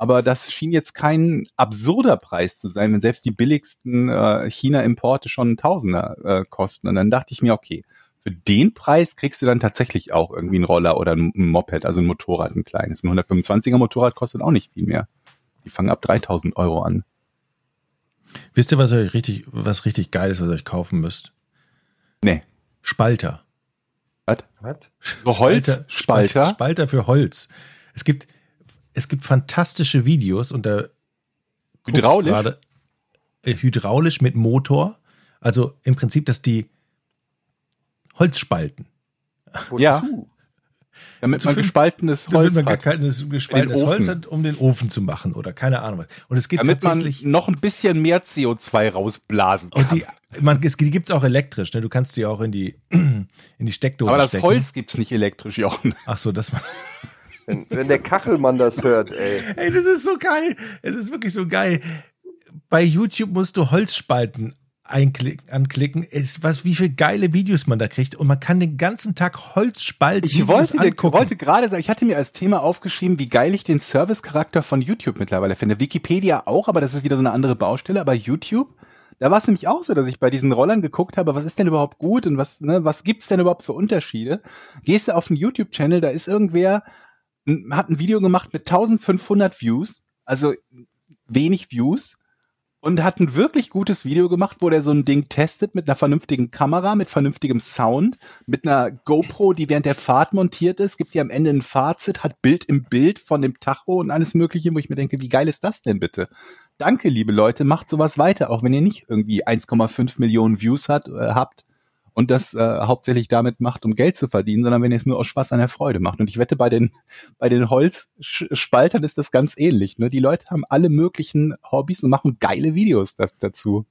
Aber das schien jetzt kein absurder Preis zu sein, wenn selbst die billigsten äh, China-Importe schon Tausender äh, kosten. Und dann dachte ich mir, okay, für den Preis kriegst du dann tatsächlich auch irgendwie einen Roller oder ein ein Moped, also ein Motorrad, ein kleines. Ein 125er Motorrad kostet auch nicht viel mehr. Die fangen ab 3000 Euro an. wisst ihr, was euch richtig, was richtig geil ist, was ihr euch kaufen müsst? Nee. Spalter. Was? Was? So Holzspalter? Spalter, Spalter für Holz. Es gibt, es gibt fantastische Videos und da Hydraulisch? Gerade, äh, hydraulisch mit Motor. Also im Prinzip, dass die Holz spalten. Wozu? Ja. Damit man viel- gespaltenes Damit Holz man gar hat. keines gespaltenes Ofen. Holz hat, um den Ofen zu machen oder keine Ahnung was. Und es gibt Damit man tatsächlich. noch ein bisschen mehr CO2 rausblasen kann. Und die, man, es, die gibt's auch elektrisch, ne? Du kannst die auch in die, (clears throat) in die Steckdose Aber das stecken. Holz gibt's nicht elektrisch, Jochen. Ach so, das war. Wenn, wenn der Kachelmann das hört, ey. Ey, das ist so geil. Es ist wirklich so geil. Bei YouTube musst du Holzspalten einklicken, anklicken. Es, was, wie viele geile Videos man da kriegt. Und man kann den ganzen Tag Holzspalten Ich wollte, wollte gerade sagen, ich hatte mir als Thema aufgeschrieben, wie geil ich den Service-Charakter von YouTube mittlerweile finde. Wikipedia auch, aber das ist wieder so eine andere Baustelle. Aber YouTube, da war es nämlich auch so, dass ich bei diesen Rollern geguckt habe, was ist denn überhaupt gut und was, ne, was gibt's denn überhaupt für Unterschiede? Gehst du auf einen YouTube-Channel, da ist irgendwer, hat ein Video gemacht mit 1500 Views, also wenig Views. und hat ein wirklich gutes Video gemacht, wo der so ein Ding testet mit einer vernünftigen Kamera, mit vernünftigem Sound, mit einer GoPro, die während der Fahrt montiert ist, gibt dir am Ende ein Fazit, hat Bild im Bild von dem Tacho und alles mögliche, wo ich mir denke, wie geil ist das denn bitte? Danke, liebe Leute, macht sowas weiter, auch wenn ihr nicht irgendwie 1,5 Millionen Views hat, äh, habt und das äh, hauptsächlich damit macht, um Geld zu verdienen, sondern wenn ihr es nur aus Spaß an der Freude macht. Und ich wette, bei den, bei den Holzspaltern ist das ganz ähnlich. Ne? Die Leute haben alle möglichen Hobbys und machen geile Videos da, dazu.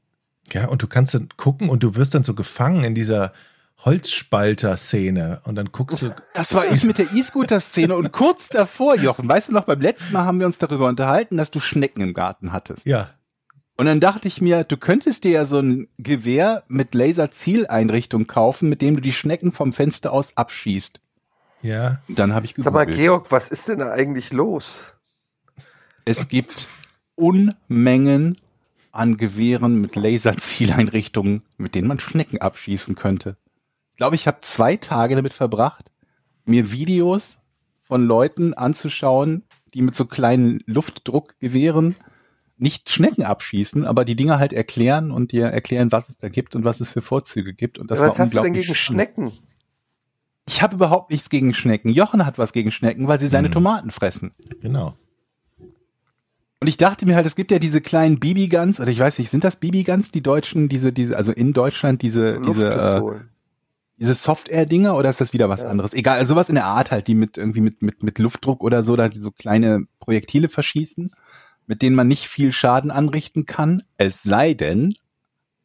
Ja, und du kannst dann gucken und du wirst dann so gefangen in dieser Holzspalter-Szene und dann guckst du. Das war ich mit der E-Scooter-Szene und kurz davor, Jochen, weißt du noch, beim letzten Mal haben wir uns darüber unterhalten, dass du Schnecken im Garten hattest. Ja. Und dann dachte ich mir, du könntest dir ja so ein Gewehr mit Laserzieleinrichtung kaufen, mit dem du die Schnecken vom Fenster aus abschießt. Ja. Dann habe ich Sag mal, gegoogelt. Georg, was ist denn da eigentlich los? Es gibt Unmengen an Gewehren mit Laserzieleinrichtungen, mit denen man Schnecken abschießen könnte. Ich glaube, ich habe zwei Tage damit verbracht, mir Videos von Leuten anzuschauen, die mit so kleinen Luftdruckgewehren nicht Schnecken abschießen, aber die Dinger halt erklären und dir erklären, was es da gibt und was es für Vorzüge gibt. Und das Ja, was war hast du denn gegen spannend. Schnecken? Ich habe überhaupt nichts gegen Schnecken. Jochen hat was gegen Schnecken, weil sie seine Hm. Tomaten fressen. Genau. Und ich dachte mir halt, es gibt ja diese kleinen BB-Guns, oder ich weiß nicht, sind das BB-Guns, die Deutschen, diese, diese, also in Deutschland diese, diese, äh, Luftpistolen. diese Soft-Air-Dinger oder ist das wieder was Ja. anderes? Egal, also sowas in der Art halt, die mit irgendwie mit, mit, mit Luftdruck oder so, da die so kleine Projektile verschießen, mit denen man nicht viel Schaden anrichten kann, es sei denn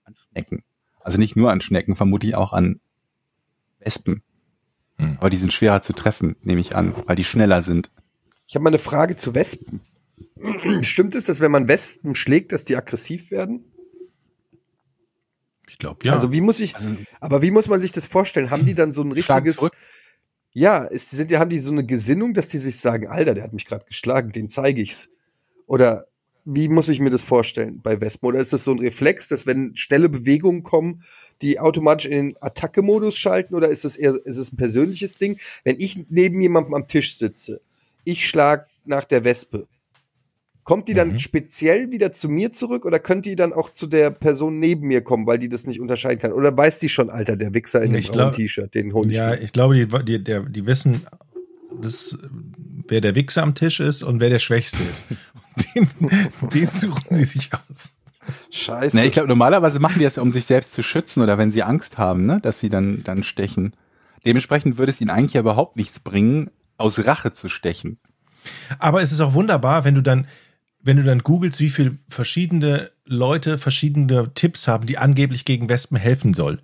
an Schnecken. Also nicht nur an Schnecken, vermutlich auch an Wespen. Hm. Aber die sind schwerer zu treffen, nehme ich an, weil die schneller sind. Ich habe mal eine Frage zu Wespen. (clears throat) Stimmt es, dass wenn man Wespen schlägt, dass die aggressiv werden? Ich glaube, ja. Also wie muss ich, Also, aber wie muss man sich das vorstellen? Haben die dann so ein richtiges, ja, ist, sind, die- haben die so eine Gesinnung, dass die sich sagen, Alter, der hat mich gerade geschlagen, dem zeige ich's? Oder wie muss ich mir das vorstellen bei Wespen? Oder ist das so ein Reflex, dass wenn schnelle Bewegungen kommen, die automatisch in den Attacke-Modus schalten? Oder ist es eher, ist es ein persönliches Ding? Wenn ich neben jemandem am Tisch sitze, ich schlag nach der Wespe. Kommt die dann Mhm. speziell wieder zu mir zurück oder könnte die dann auch zu der Person neben mir kommen, weil die das nicht unterscheiden kann? Oder weiß die schon, Alter, der Wichser in dem T-Shirt, den hol ich ja, mir. ich glaube, die, die, der, die wissen, das, wer der Wichser am Tisch ist und wer der Schwächste ist. Den, den suchen sie sich aus. Scheiße. Ne, ich glaube, normalerweise machen die das ja, um sich selbst zu schützen oder wenn sie Angst haben, ne, dass sie dann, dann stechen. Dementsprechend würde es ihnen eigentlich ja überhaupt nichts bringen, aus Rache zu stechen. Aber es ist auch wunderbar, wenn du dann, wenn du dann googelst, wie viel verschiedene Leute verschiedene Tipps haben, die angeblich gegen Wespen helfen soll.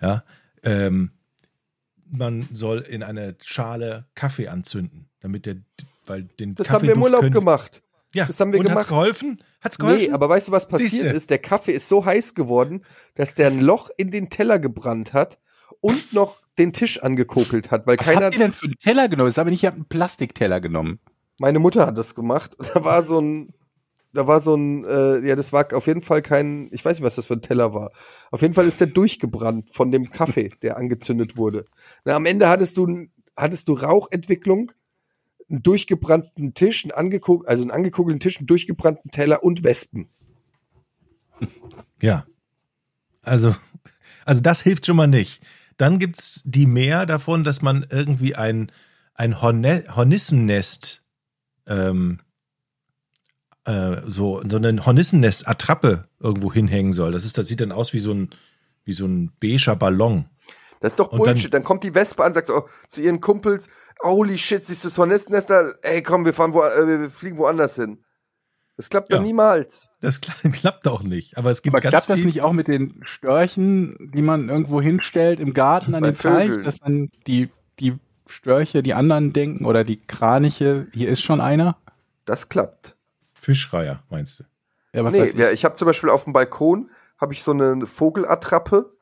Ja, ähm, man soll in eine Schale Kaffee anzünden, damit der, weil den das haben wir im Urlaub können- gemacht. Ja, das haben wir und hat's gemacht. geholfen? Hat's geholfen? Nee, aber weißt du, was passiert Siehste. ist? Der Kaffee ist so heiß geworden, dass der ein Loch in den Teller gebrannt hat und noch den Tisch angekokelt hat, weil Was keiner, habt ihr denn für einen Teller genommen? Das habe ich nicht, ich habe einen Plastikteller genommen. meine Mutter hat das gemacht. (laughs) Da war so ein, da war so ein, äh, ja, das war auf jeden Fall kein, ich weiß nicht, was das für ein Teller war. Auf jeden Fall ist der durchgebrannt von dem Kaffee, der angezündet wurde. Na, am Ende hattest du, hattest du Rauchentwicklung, einen durchgebrannten Tisch, einen angekok also einen angekugelten Tisch, einen durchgebrannten Teller und Wespen. Ja. Also, also das hilft schon mal nicht. Dann gibt's die mehr davon, dass man irgendwie ein, ein Horne Hornissennest, ähm, äh, so, so eine Hornissennest-Attrappe irgendwo hinhängen soll. Das ist, das sieht dann aus wie so ein, wie so ein beiger Ballon. Das ist doch Und dann- Bullshit. Dann, kommt die Wespe an, sagt so, zu ihren Kumpels, holy shit, siehst du das Hornissennester? Ey, komm, wir fahren wo, äh, wir fliegen woanders hin. Das klappt Ja. doch niemals. Das kla- (laughs) klappt auch nicht. Aber es gibt Aber ganz klappt das nicht auch mit den Störchen, die man irgendwo hinstellt im Garten an Bei den Teich, dass dann die, die Störche, die anderen denken oder die Kraniche, hier ist schon einer? Das klappt. Fischreier, meinst du? Ja, aber Nee, weiß ich- ja, ich habe zum Beispiel auf dem Balkon habe ich so eine Vogelattrappe,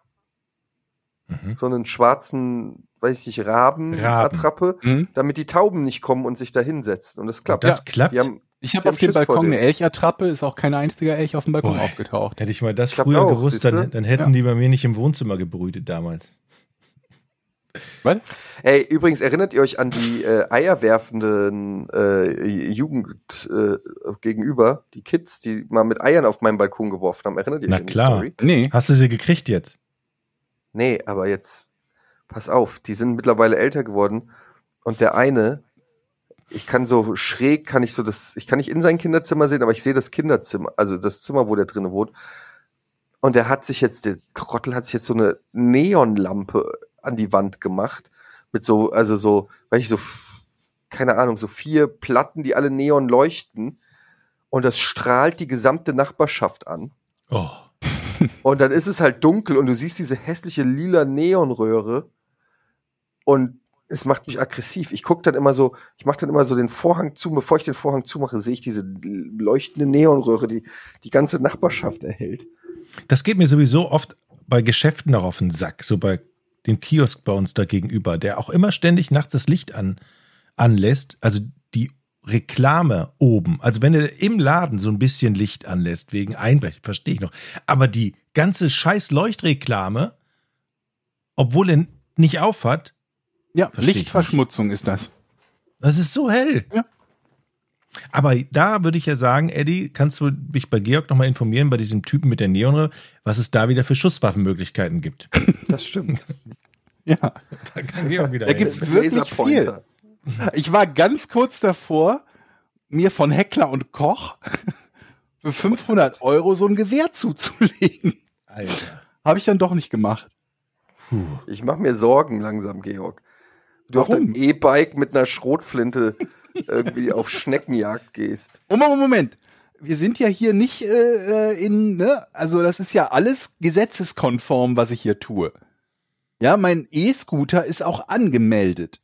Mhm. so einen schwarzen, weiß ich nicht, Rabenattrappe, Hm? damit die Tauben nicht kommen und sich da hinsetzen. Und das klappt. Das klappt? Die haben, Ich habe auf dem Balkon eine Elchattrappe, ist auch kein einziger Elch auf dem Balkon Boah. aufgetaucht. Hätte ich mal das Klappt früher auch, gewusst, dann, dann hätten Ja. die bei mir nicht im Wohnzimmer gebrütet damals. Was? Ey, übrigens erinnert ihr euch an die äh, eierwerfenden äh, Jugend äh, gegenüber, die Kids, die mal mit Eiern auf meinen Balkon geworfen haben. Erinnert ihr Na euch an die klar. Story? Nee. Hast du sie gekriegt jetzt? Nee, aber jetzt, pass auf, die sind mittlerweile älter geworden und der eine, ich kann so schräg, kann ich so das, ich kann nicht in sein Kinderzimmer sehen, aber ich sehe das Kinderzimmer, also das Zimmer, wo der drinnen wohnt. Und der hat sich jetzt, der Trottel hat sich jetzt so eine Neonlampe an die Wand gemacht. Mit so, also so, weil ich so, keine Ahnung, so vier Platten, die alle neon leuchten. Und das strahlt die gesamte Nachbarschaft an. Oh. (laughs) Und dann ist es halt dunkel und du siehst diese hässliche lila Neonröhre und es macht mich aggressiv. Ich guck dann immer so, ich mache dann immer so den Vorhang zu, bevor ich den Vorhang zumache, sehe ich diese leuchtende Neonröhre, die die ganze Nachbarschaft erhält. Das geht mir sowieso oft bei Geschäften auch auf den Sack, so bei dem Kiosk bei uns da gegenüber, der auch immer ständig nachts das Licht an, anlässt. Also die Reklame oben, also wenn er im Laden so ein bisschen Licht anlässt, wegen Einbrechen, verstehe ich noch. Aber die ganze scheiß Leuchtreklame, obwohl er nicht aufhat, Ja, Lichtverschmutzung ist das. das ist so hell. Ja. Aber da würde ich ja sagen, Eddie, kannst du mich bei Georg nochmal informieren, bei diesem Typen mit der Neonröhre, was es da wieder für Schusswaffenmöglichkeiten gibt. Das stimmt. (laughs) Ja. Da kann Georg wieder Da gibt's Mit wirklich Laserpointer. Ich war ganz kurz davor, mir von Heckler und Koch für 500 Euro so ein Gewehr zuzulegen. Alter. Habe ich dann doch nicht gemacht. Ich mache mir Sorgen langsam, Georg. Du auf Warum? deinem E-Bike mit einer Schrotflinte irgendwie auf Schneckenjagd gehst. Moment, Moment. Wir sind ja hier nicht äh, äh, in, ne? Also das ist ja alles gesetzeskonform, was ich hier tue. Ja, mein E-Scooter ist auch angemeldet.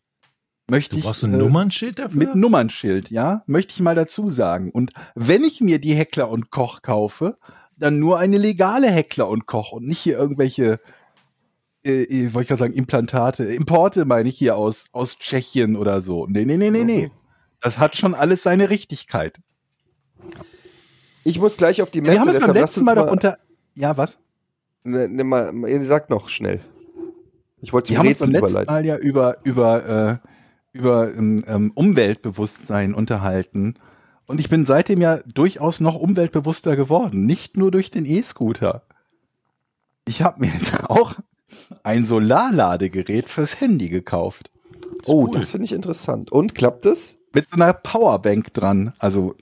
Möchte Du ich brauchst ein äh, Nummernschild dafür? mit Nummernschild, ja, möchte ich mal dazu sagen. Und wenn ich mir die Heckler und Koch kaufe, dann nur eine legale Heckler und Koch und nicht hier irgendwelche, äh, äh, wollte ich gerade sagen, Implantate, Importe meine ich hier aus, aus Tschechien oder so. Nee, nee, nee, nee, nee. Das hat schon alles seine Richtigkeit. Ich muss gleich auf die Messe. Wir haben es beim letzten Mal doch unter, ja, was? Ne, ne, mal, sagt noch schnell. Ich wollte Wir zum haben uns beim Rätsel letzten. Mal ja über, über, äh, über ähm, ähm, Umweltbewusstsein unterhalten. Und ich bin seitdem ja durchaus noch umweltbewusster geworden. Nicht nur durch den E-Scooter. Ich habe mir jetzt (laughs) auch ein Solarladegerät fürs Handy gekauft. Oh, cool. das finde ich interessant. Und klappt es? Mit so einer Powerbank dran. Also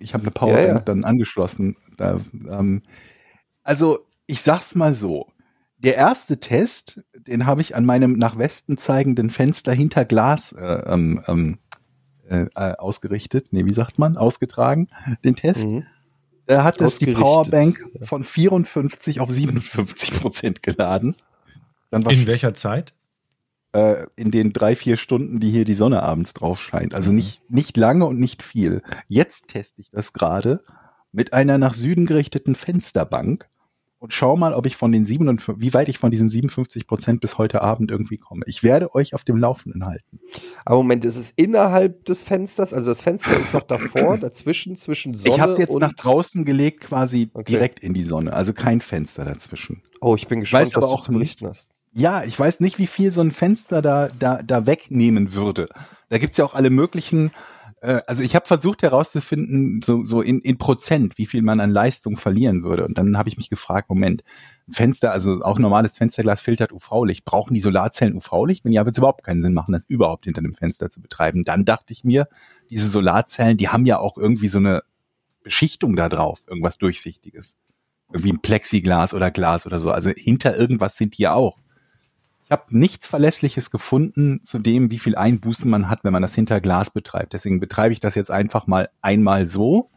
ich habe eine Powerbank Ja, ja. dann angeschlossen. Da, ähm, also ich sag's mal so. Der erste Test, den habe ich an meinem nach Westen zeigenden Fenster hinter Glas äh, ähm, ähm, äh, äh, ausgerichtet. Nee, wie sagt man? Ausgetragen, den Test. Mhm. Da hat es die Powerbank von 54 auf 57 Prozent geladen. Dann war In welcher Zeit? Äh, in den drei, vier Stunden, die hier die Sonne abends drauf scheint. Also nicht, nicht lange und nicht viel. Jetzt teste ich das gerade mit einer nach Süden gerichteten Fensterbank und schau mal, ob ich von den 57, wie weit ich von diesen 57 Prozent bis heute Abend irgendwie komme. Ich werde euch auf dem Laufenden halten. Aber Moment, ist es innerhalb des Fensters? Also das Fenster ist noch davor, (clears throat) dazwischen, zwischen Sonne ich habe es jetzt nach draußen gelegt, quasi Okay. direkt in die Sonne. Also kein Fenster dazwischen. Oh, ich bin gespannt, weiß aber was du auch zu berichten hast. Ja, ich weiß nicht, wie viel so ein Fenster da, da, da wegnehmen würde. Da gibt's ja auch alle möglichen, äh, also ich habe versucht herauszufinden, so, so in, in Prozent, wie viel man an Leistung verlieren würde. Und dann habe ich mich gefragt, Moment, Fenster, also auch normales Fensterglas filtert UV-Licht. Brauchen die Solarzellen UV-Licht? Wenn ja, wird es überhaupt keinen Sinn machen, das überhaupt hinter dem Fenster zu betreiben. Dann dachte ich mir, diese Solarzellen, die haben ja auch irgendwie so eine Beschichtung da drauf, irgendwas Durchsichtiges. Irgendwie ein Plexiglas oder Glas oder so. Also hinter irgendwas sind die ja auch. Ich habe nichts Verlässliches gefunden zu dem, wie viel Einbußen man hat, wenn man das hinter Glas betreibt. Deswegen betreibe ich das jetzt einfach mal einmal so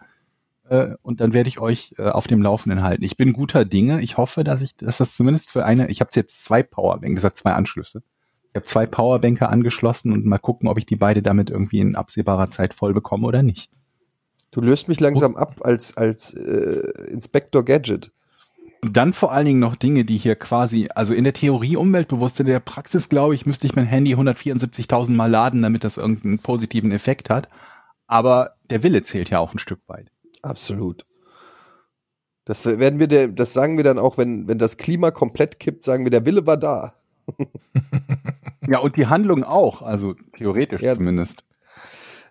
äh, und dann werde ich euch äh, auf dem Laufenden halten. Ich bin guter Dinge. Ich hoffe, dass ich, dass das zumindest für eine, ich habe jetzt zwei Powerbanks, hat zwei Anschlüsse. Ich habe zwei Powerbänke angeschlossen und mal gucken, ob ich die beide damit irgendwie in absehbarer Zeit voll bekomme oder nicht. Du löst mich langsam ab als, als äh, Inspector Gadget. Und dann vor allen Dingen noch Dinge, die hier quasi, also in der Theorie umweltbewusst, in der Praxis glaube ich, müsste ich mein Handy 174.000 Mal laden, damit das irgendeinen positiven Effekt hat. Aber der Wille zählt ja auch ein Stück weit. Absolut. Das werden wir, der, das sagen wir dann auch, wenn, wenn das Klima komplett kippt, sagen wir, der Wille war da. (laughs) (laughs) Ja, und die Handlung auch, also theoretisch Ja. zumindest.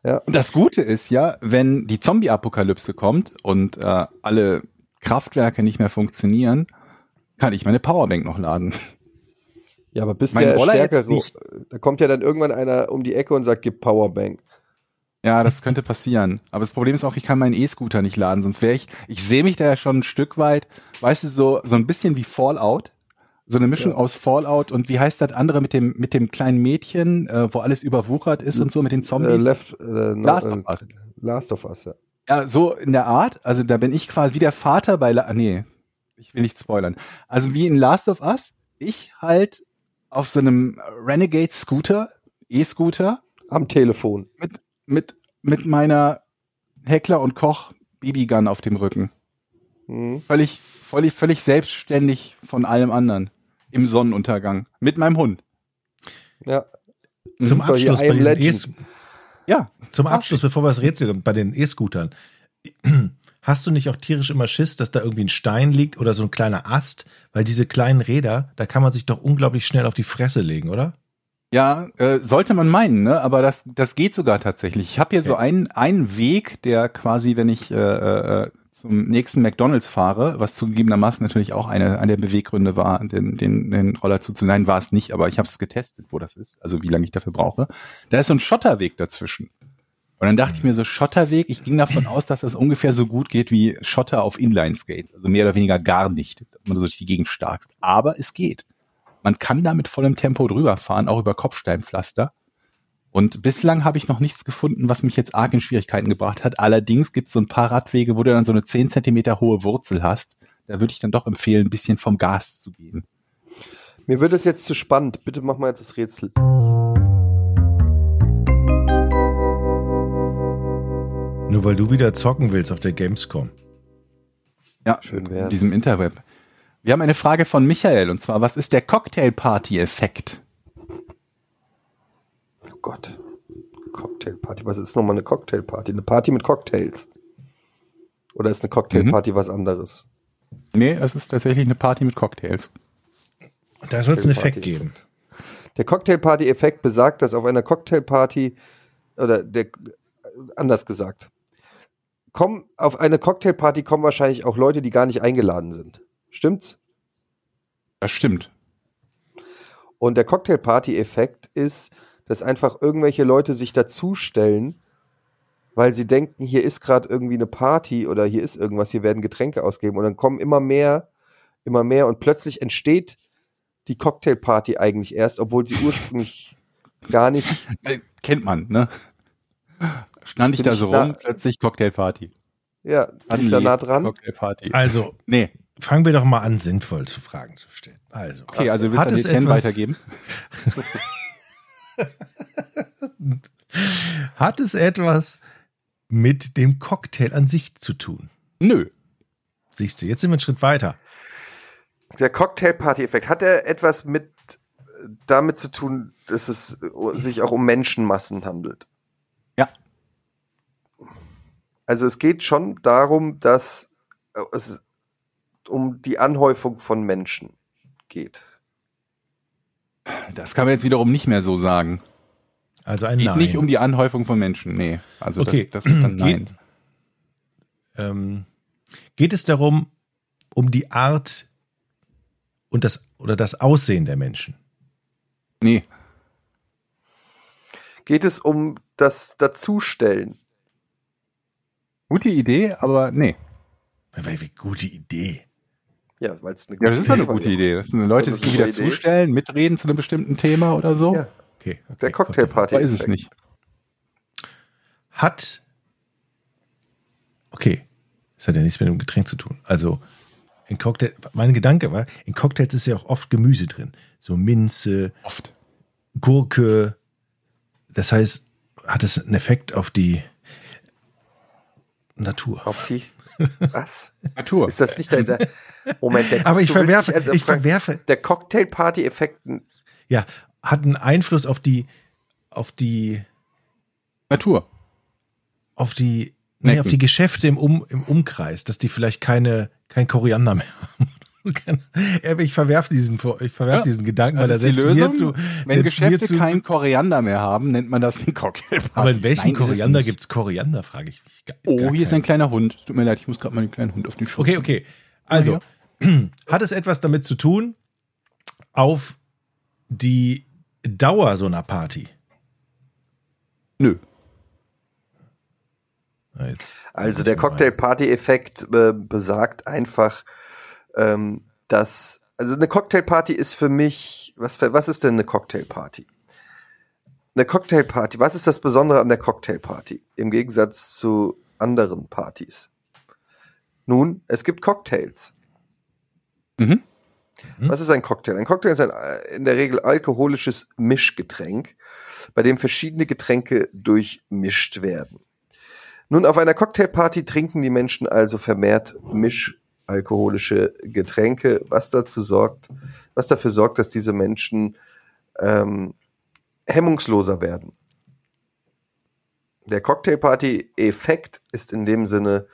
Ja. Und das Gute ist ja, wenn die Zombie-Apokalypse kommt und äh, alle Kraftwerke nicht mehr funktionieren, kann ich meine Powerbank noch laden. Ja, aber bis Mein der Roller stärkere, da kommt ja dann irgendwann einer um die Ecke und sagt, gib Powerbank. Ja, das könnte passieren. Aber das Problem ist auch, ich kann meinen E-Scooter nicht laden, sonst wäre ich, ich sehe mich da ja schon ein Stück weit, weißt du, so, so ein bisschen wie Fallout. So eine Mischung Ja. aus Fallout und wie heißt das andere mit dem, mit dem kleinen Mädchen, äh, wo alles überwuchert ist und so mit den Äh, Zombies? left, äh, no, Last äh, of Us. Last of Us, ja. Ja, so in der Art. Also da bin ich quasi wie der Vater bei, La nee, ich will nicht spoilern. Also wie in Last of Us, ich halt auf so einem Renegade Scooter, E-Scooter, Am Telefon. mit, mit meiner Heckler und Koch BB-Gun auf dem Rücken. Mhm. Völlig, völlig, völlig selbstständig von allem anderen. Im Sonnenuntergang. Mit meinem Hund. Ja. Zum hier Abschluss, bei Legend. E- Ja. zum Abschluss, bevor wir das Rätsel bei den E-Scootern. (clears throat) Hast du nicht auch tierisch immer Schiss, dass da irgendwie ein Stein liegt oder so ein kleiner Ast? Weil diese kleinen Räder, da kann man sich doch unglaublich schnell auf die Fresse legen, oder? Ja, äh, sollte man meinen, ne? Aber das, das geht sogar tatsächlich. Ich habe hier so Okay. einen, einen Weg, der quasi, wenn ich äh, äh, zum nächsten McDonalds fahre, was zugegebenermaßen natürlich auch eine, eine der Beweggründe war, den, den, den Roller zuzuleihen, war es nicht, aber ich habe es getestet, wo das ist, also wie lange ich dafür brauche. Da ist so ein Schotterweg dazwischen. Und dann dachte ich mir so, Schotterweg, ich ging davon aus, dass das ungefähr so gut geht wie Schotter auf Inline-Skates. Also mehr oder weniger gar nicht, dass man so durch die Gegend starkst. Aber es geht. Man kann da mit vollem Tempo drüber fahren, auch über Kopfsteinpflaster. Und bislang habe ich noch nichts gefunden, was mich jetzt arg in Schwierigkeiten gebracht hat. Allerdings gibt es so ein paar Radwege, wo du dann so eine 10 Zentimeter hohe Wurzel hast. Da würde ich dann doch empfehlen, ein bisschen vom Gas zu gehen. Mir wird es jetzt zu spannend. Bitte mach mal jetzt das Rätsel. Nur weil du wieder zocken willst auf der Gamescom. Ja, Schön in wär's. diesem Interweb. Wir haben eine Frage von Michael und zwar, was ist der Cocktail-Party-Effekt? Oh Gott. Cocktailparty. Was ist nochmal eine Cocktailparty? Eine Party mit Cocktails. Oder ist eine Cocktailparty Mhm. was anderes? Nee, es ist tatsächlich eine Party mit Cocktails. Da soll es einen Effekt geben. Der Cocktailparty-Effekt besagt, dass auf einer Cocktailparty, oder der, anders gesagt, kommen, auf eine Cocktailparty kommen wahrscheinlich auch Leute, die gar nicht eingeladen sind. Stimmt's? Das stimmt. Und der Cocktailparty-Effekt ist, dass einfach irgendwelche Leute sich dazustellen, weil sie denken, hier ist gerade irgendwie eine Party oder hier ist irgendwas, hier werden Getränke ausgegeben und dann kommen immer mehr, immer mehr und plötzlich entsteht die Cocktailparty eigentlich erst, obwohl sie ursprünglich (laughs) gar nicht Kennt man, ne? Stand ich da so rum, plötzlich Cocktailparty. Ja, bin ich da nah dran? Cocktailparty. Also, Nee. fangen wir doch mal an, sinnvoll zu Fragen zu stellen. Also, Okay, also willst du es den Ken etwas- weitergeben? (laughs) (laughs) hat es etwas mit dem Cocktail an sich zu tun? Nö. Siehst du, jetzt sind wir einen Schritt weiter. Der Cocktailparty-Effekt, hat er etwas mit damit zu tun, dass es sich auch um Menschenmassen handelt? Ja. Also es geht schon darum, dass es um die Anhäufung von Menschen geht. Das kann man jetzt wiederum nicht mehr so sagen. Also ein Geht Nein. nicht um die Anhäufung von Menschen. Nee. Also Okay. das, das ist dann Geht- nein. ähm, geht es darum, um die Art und das oder das Aussehen der Menschen? Nee. Geht es um das Dazustellen? Gute Idee, aber nee. Gute Idee. Ja, weil es eine Ja, das ist eine gute Idee. Das sind Leute, sich wieder Idee. zustellen, mitreden zu einem bestimmten Thema oder so. Ja, Okay, okay der Cocktailparty. Ist es nicht. Hat. Okay. Das hat ja nichts mit dem Getränk zu tun. Also, in Cocktail, mein Gedanke war, in Cocktails ist ja auch oft Gemüse drin. So Minze, Oft. Gurke. Das heißt, hat es einen Effekt auf die Natur? Auf die. (laughs) Was? Natur. Ist das nicht der. (laughs) Moment, der (laughs) Aber ich verwerfe, also ich fragen, verwerfe, Der Cocktailparty-Effekt. ja, hat einen Einfluss auf die, auf die, Natur. auf die, nee, auf die Geschäfte im, um, im Umkreis, dass die vielleicht keine, kein Koriander mehr haben. (laughs) Ich verwerfe diesen, ich verwerf Ja. diesen Gedanken, weil er Das ist selbst die mir Lösung. zu, Wenn selbst mir Geschäfte zu, keinen Koriander mehr haben, nennt man das den Cocktailparty. aber in welchem Nein, ist es Koriander nicht. gibt's Koriander, frage ich mich. Gar, Oh, gar hier ist keinen. ein kleiner Hund. Es Tut mir leid, ich muss gerade mal den kleinen Hund auf den Schoß. Okay, okay. Also, (clears throat) hat es etwas damit zu tun, auf die Dauer so einer Party? Nö. Jetzt- Also der Cocktail-Party-Effekt äh, besagt einfach, ähm, dass, also eine Cocktailparty ist für mich, was, für, was ist denn eine Cocktailparty? Eine Cocktailparty, was ist das Besondere an der Cocktailparty im Gegensatz zu anderen Partys? Nun, es gibt Cocktails. Mhm. Was ist ein Cocktail? Ein Cocktail ist ein äh, in der Regel alkoholisches Mischgetränk, bei dem verschiedene Getränke durchmischt werden. Nun, auf einer Cocktailparty trinken die Menschen also vermehrt mischalkoholische Getränke, was dazu sorgt, was dafür sorgt, dass diese Menschen ähm, hemmungsloser werden. Der Cocktailparty-Effekt ist in dem Sinne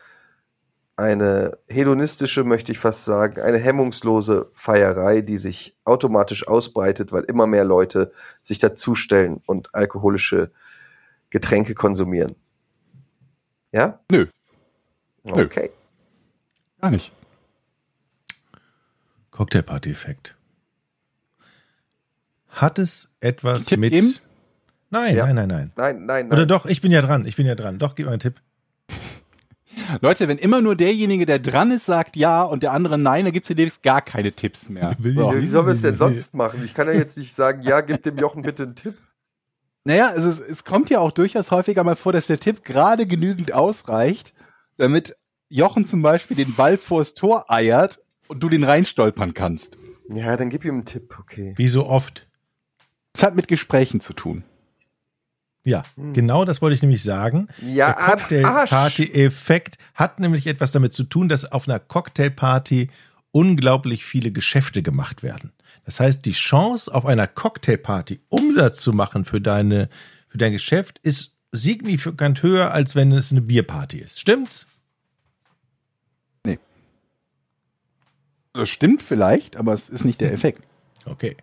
eine hedonistische, möchte ich fast sagen, eine hemmungslose Feierei, die sich automatisch ausbreitet, weil immer mehr Leute sich dazustellen und alkoholische Getränke konsumieren. Ja? Nö, Nö. Okay. gar nicht. Cocktailparty-Effekt. Hat es etwas Tipp mit. Nein, Ja. nein, nein, nein. Nein, nein, Oder nein. doch, ich bin ja dran, ich bin ja dran. Doch, gib mal einen Tipp. Leute, wenn immer nur derjenige, der dran ist, sagt ja und der andere nein, dann gibt's hier demnächst gar keine Tipps mehr. (laughs) So. Wie sollen wir es denn sonst machen? Ich kann ja jetzt nicht sagen, ja, gib dem Jochen bitte einen Tipp. Naja, es, es kommt ja auch durchaus häufiger mal vor, dass der Tipp gerade genügend ausreicht, damit Jochen zum Beispiel den Ball vors Tor eiert und du den reinstolpern kannst. Ja, dann gib ihm einen Tipp, okay. Wie so oft. Es hat mit Gesprächen zu tun. Ja, genau das wollte ich nämlich sagen. Ja, Der Cocktailparty-Effekt hat nämlich etwas damit zu tun, dass auf einer Cocktailparty unglaublich viele Geschäfte gemacht werden. Das heißt, die Chance auf einer Cocktailparty Umsatz zu machen für deine, für dein Geschäft ist signifikant höher, als wenn es eine Bierparty ist. Stimmt's? Das stimmt vielleicht, aber es ist nicht der (laughs) Effekt. Okay.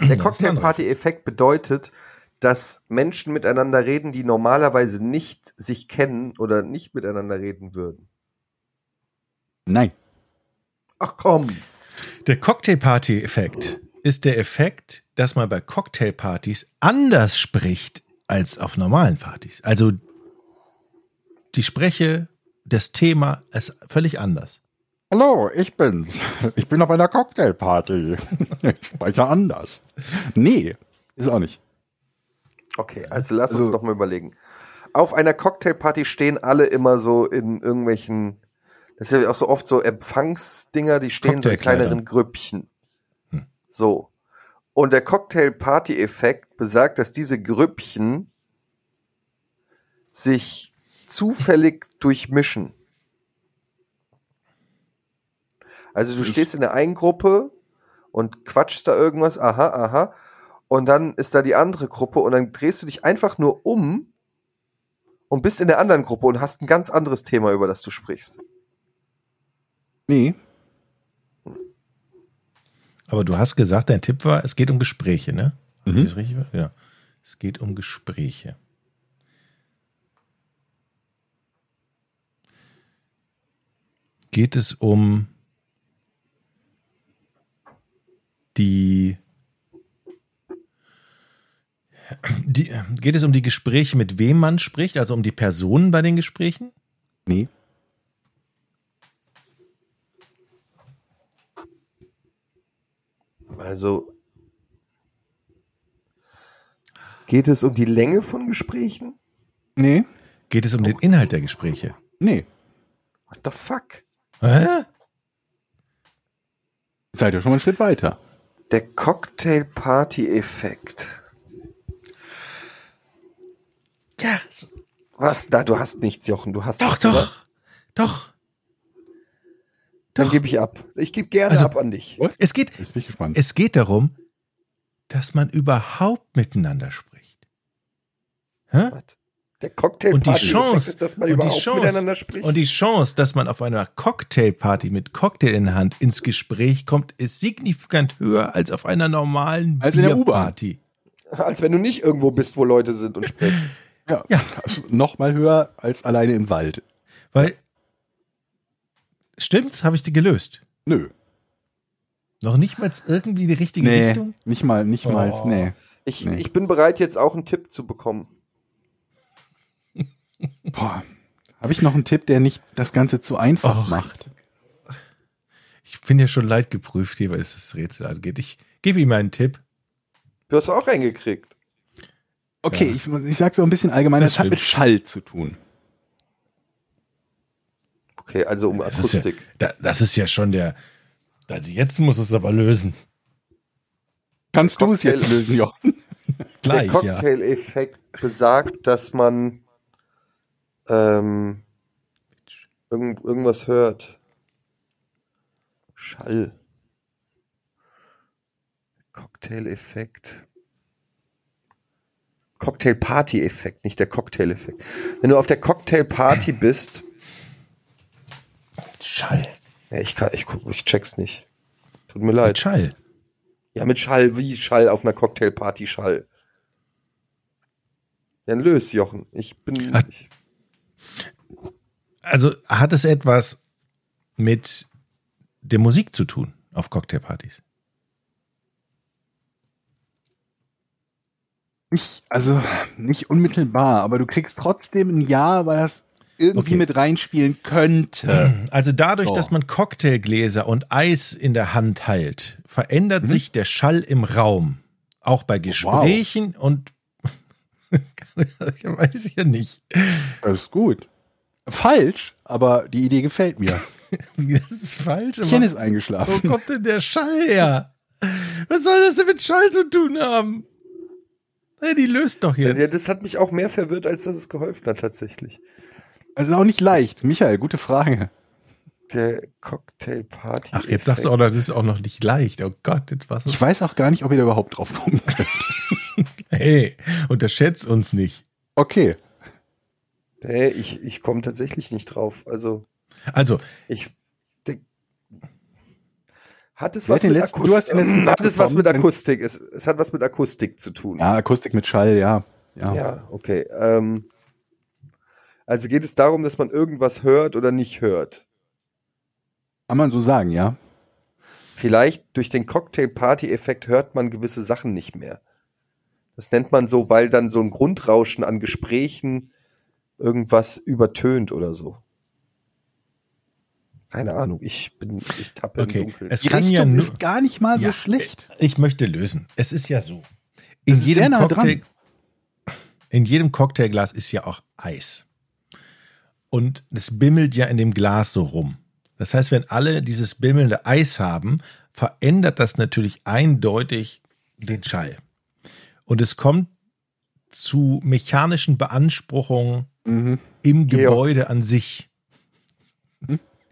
Der Cocktailparty-Effekt bedeutet, dass Menschen miteinander reden, die normalerweise nicht sich kennen oder nicht miteinander reden würden. Nein. Ach komm. Der Cocktailparty-Effekt ist der Effekt, dass man bei Cocktailpartys anders spricht als auf normalen Partys. Also die Spreche, das Thema ist völlig anders. Hallo, ich bin's. Ich bin auf einer Cocktailparty. (laughs) Ich spreche anders. Nee, ist auch nicht. Okay, also lass uns Also- noch mal überlegen. Auf einer Cocktailparty stehen alle immer so in irgendwelchen, das ist ja auch so oft so Empfangsdinger, die stehen so in kleineren Grüppchen. So. Und der Cocktail-Party-Effekt besagt, dass diese Grüppchen sich zufällig (laughs) durchmischen. Also du stehst in der einen Gruppe und quatschst da irgendwas, aha, aha, und dann ist da die andere Gruppe und dann drehst du dich einfach nur um und bist in der anderen Gruppe und hast ein ganz anderes Thema, über das du sprichst. Nee. Aber du hast gesagt, dein Tipp war, es geht um Gespräche, ne? Mhm. Ist das richtig? Ja. Es geht um Gespräche. Geht es um die, die geht es um die Gespräche, mit wem man spricht, also um die Personen bei den Gesprächen? Nee. Also geht es um die Länge von Gesprächen? Nee. Geht es um den Inhalt der Gespräche? Nee. What the fuck? Hä? Seid ihr schon mal einen Schritt weiter. Der Cocktail-Party-Effekt. Ja, Was? Da, du hast nichts, Jochen. Du hast doch, nichts, oder? doch, doch. Dann Doch. gebe ich ab. Ich gebe gerne Also- ab an dich. Es geht, Jetzt bin ich gespannt. es geht darum, dass man überhaupt miteinander spricht. Hä? Der Cocktail Und die Party Chance, ist, dass man überhaupt Chance, miteinander spricht. und die Chance, dass man auf einer Cocktailparty mit Cocktail in der Hand ins Gespräch kommt, ist signifikant höher als auf einer normalen Als. Bierparty. Als wenn du nicht irgendwo bist, wo Leute sind und sprechen. (laughs) Ja, Ja. Also noch mal höher als alleine im Wald. Weil, stimmt's? Habe ich die gelöst? Nö. Noch nicht mal irgendwie die richtige Nee, Richtung? nicht mal, nicht mal, Oh. nee. Ich, Nee. ich bin bereit, jetzt auch einen Tipp zu bekommen. (laughs) Boah. Habe ich noch einen Tipp, der nicht das Ganze zu einfach Och. macht? Ich bin ja schon leidgeprüft hier, weil es das Rätsel angeht. Ich gebe ihm einen Tipp. Du hast auch reingekriegt. Okay, ich, ich sag so ein bisschen allgemein, Das das hat mit Schall zu tun. Okay, also um Das ist, ja, Akustik. da, das ist ja schon der. Also jetzt muss es aber lösen. Kannst du es Cocktail. jetzt lösen, Jochen? (laughs) Gleich, Der ja. Cocktail-Effekt besagt, dass man ähm, irgend, irgendwas hört. Schall. Cocktail-Effekt. Cocktail-Party-Effekt, nicht der Cocktail-Effekt. Wenn du auf der Cocktail-Party bist, Schall. ja, ich, kann, ich, ich check's nicht. Tut mir Mit leid. Schall. Ja, mit Schall, wie Schall auf einer Cocktailparty Schall. Ja, dann löst, Jochen. Ich bin. Ach. Ich, Also hat es etwas mit der Musik zu tun auf Cocktailpartys? Nicht, also nicht unmittelbar, aber du kriegst trotzdem ein Ja, weil das irgendwie Okay. mit reinspielen könnte. (clears throat) Also dadurch, So. dass man Cocktailgläser und Eis in der Hand hält, verändert sich der Schall im Raum. Auch bei Gesprächen und (laughs) ich weiß ja nicht. Das ist gut. Falsch, aber die Idee gefällt mir. (laughs) Das ist falsch. aber- Chen ist Wo eingeschlafen. kommt denn der Schall her? Was soll das denn mit Schall zu tun haben? Ja, die löst doch ja, jetzt. das hat mich auch mehr verwirrt, als dass es geholfen hat, tatsächlich. Also auch nicht leicht. Michael, gute Frage. Der Cocktailparty. Ach, jetzt sagst du auch noch, das ist auch noch nicht leicht. Oh Gott, jetzt war's. Ich weiß auch gar nicht, ob ihr da überhaupt drauf kommen könnt. (laughs) Hey, unterschätzt uns nicht. Okay. Nee, ich, ich komme tatsächlich nicht drauf. Also, Also, ich. Hat es was mit letzten- Akustik? letzten Hat es was mit? Akustik? Es, es hat was mit Akustik zu tun. Ja, Akustik mit Schall, ja. Ja. Ja, okay. Ähm, also geht es darum, dass man irgendwas hört oder nicht hört. Kann man so sagen, ja. Vielleicht durch den Cocktail-Party-Effekt hört man gewisse Sachen nicht mehr. Das nennt man so, weil dann so ein Grundrauschen an Gesprächen irgendwas übertönt oder so. Keine Ahnung, ich bin, ich tappe Okay, im Dunkeln. es Die kann Richtung ja ist gar nicht mal so Ja. schlecht. ich möchte lösen. Es ist ja so. In sehr jedem, nah Cocktail, in jedem Cocktailglas ist ja auch Eis. Und es bimmelt ja in dem Glas so rum. Das heißt, wenn alle dieses bimmelnde Eis haben, verändert das natürlich eindeutig den Schall. Und es kommt zu mechanischen Beanspruchungen Mhm. im Georg. Gebäude an sich.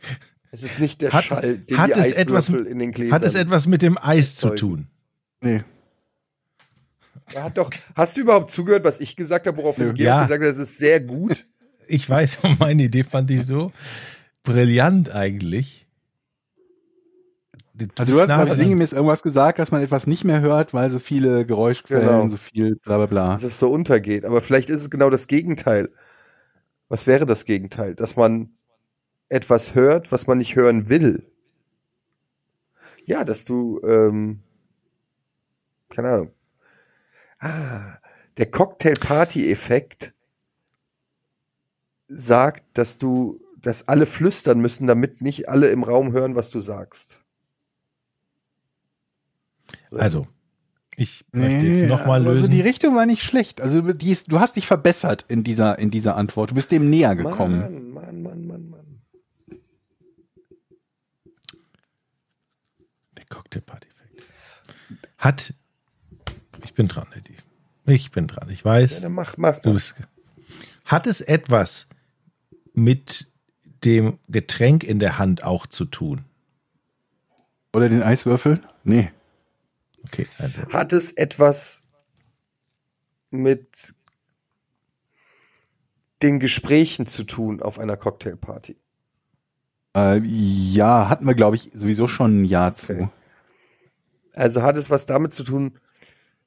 (laughs) es ist nicht der Hat- Schall, den hat die es etwas- in den Gläsern. Hat es etwas mit dem Eis zu tun? Nee. Er hat doch, hast du überhaupt zugehört, was ich gesagt habe, worauf Nö. Georg Ja. gesagt hat, das ist sehr gut. (laughs) Ich weiß, (laughs) meine Idee fand ich so brillant eigentlich. Also du hast also sinngemäß irgendwas gesagt, dass man etwas nicht mehr hört, weil so viele Geräuschquellen, Genau. so viel bla bla bla. dass es so untergeht. Aber vielleicht ist es genau das Gegenteil. Was wäre das Gegenteil? Dass man etwas hört, was man nicht hören will. Ja, dass du, ähm, keine Ahnung. Ah, der Cocktail-Party-Effekt sagt, dass du, dass alle flüstern müssen, damit nicht alle im Raum hören, was du sagst. Oder Also, ich möchte jetzt nochmal also lösen. die Richtung war nicht schlecht. Also die ist, du hast dich verbessert in dieser, in dieser Antwort. Du bist dem näher gekommen. Mann, Mann, Mann, Mann, Mann. Der Cocktailparty-Effekt. Hat. Ich bin dran, Eddie. Ich bin dran. Ich Ja, weiß. dann mach, mach. Du bist, hat es etwas mit dem Getränk in der Hand auch zu tun? Oder den Eiswürfel? Nee. Okay, also. Hat es etwas mit den Gesprächen zu tun auf einer Cocktailparty? Äh, ja, hatten wir, glaube ich, sowieso schon ein Jahr zu. Also hat es was damit zu tun,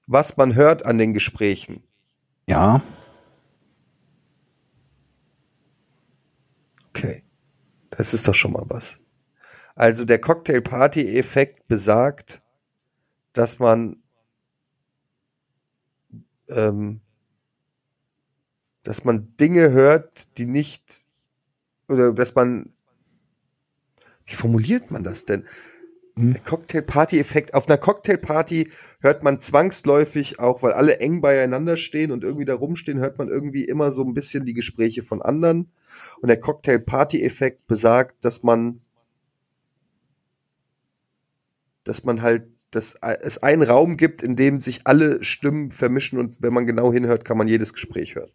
was man hört an den Gesprächen? Ja, Okay. Das ist doch schon mal was. Also der Cocktail-Party-Effekt besagt, dass man ähm, dass man Dinge hört, die nicht oder dass man wie formuliert man das denn? Hm. Cocktail-Party-Effekt. Auf einer Cocktailparty hört man zwangsläufig auch, weil alle eng beieinander stehen und irgendwie da rumstehen, hört man irgendwie immer so ein bisschen die Gespräche von anderen. Und der Cocktail-Party-Effekt besagt, dass man, dass man halt, dass es einen Raum gibt, in dem sich alle Stimmen vermischen und wenn man genau hinhört, kann man jedes Gespräch hören.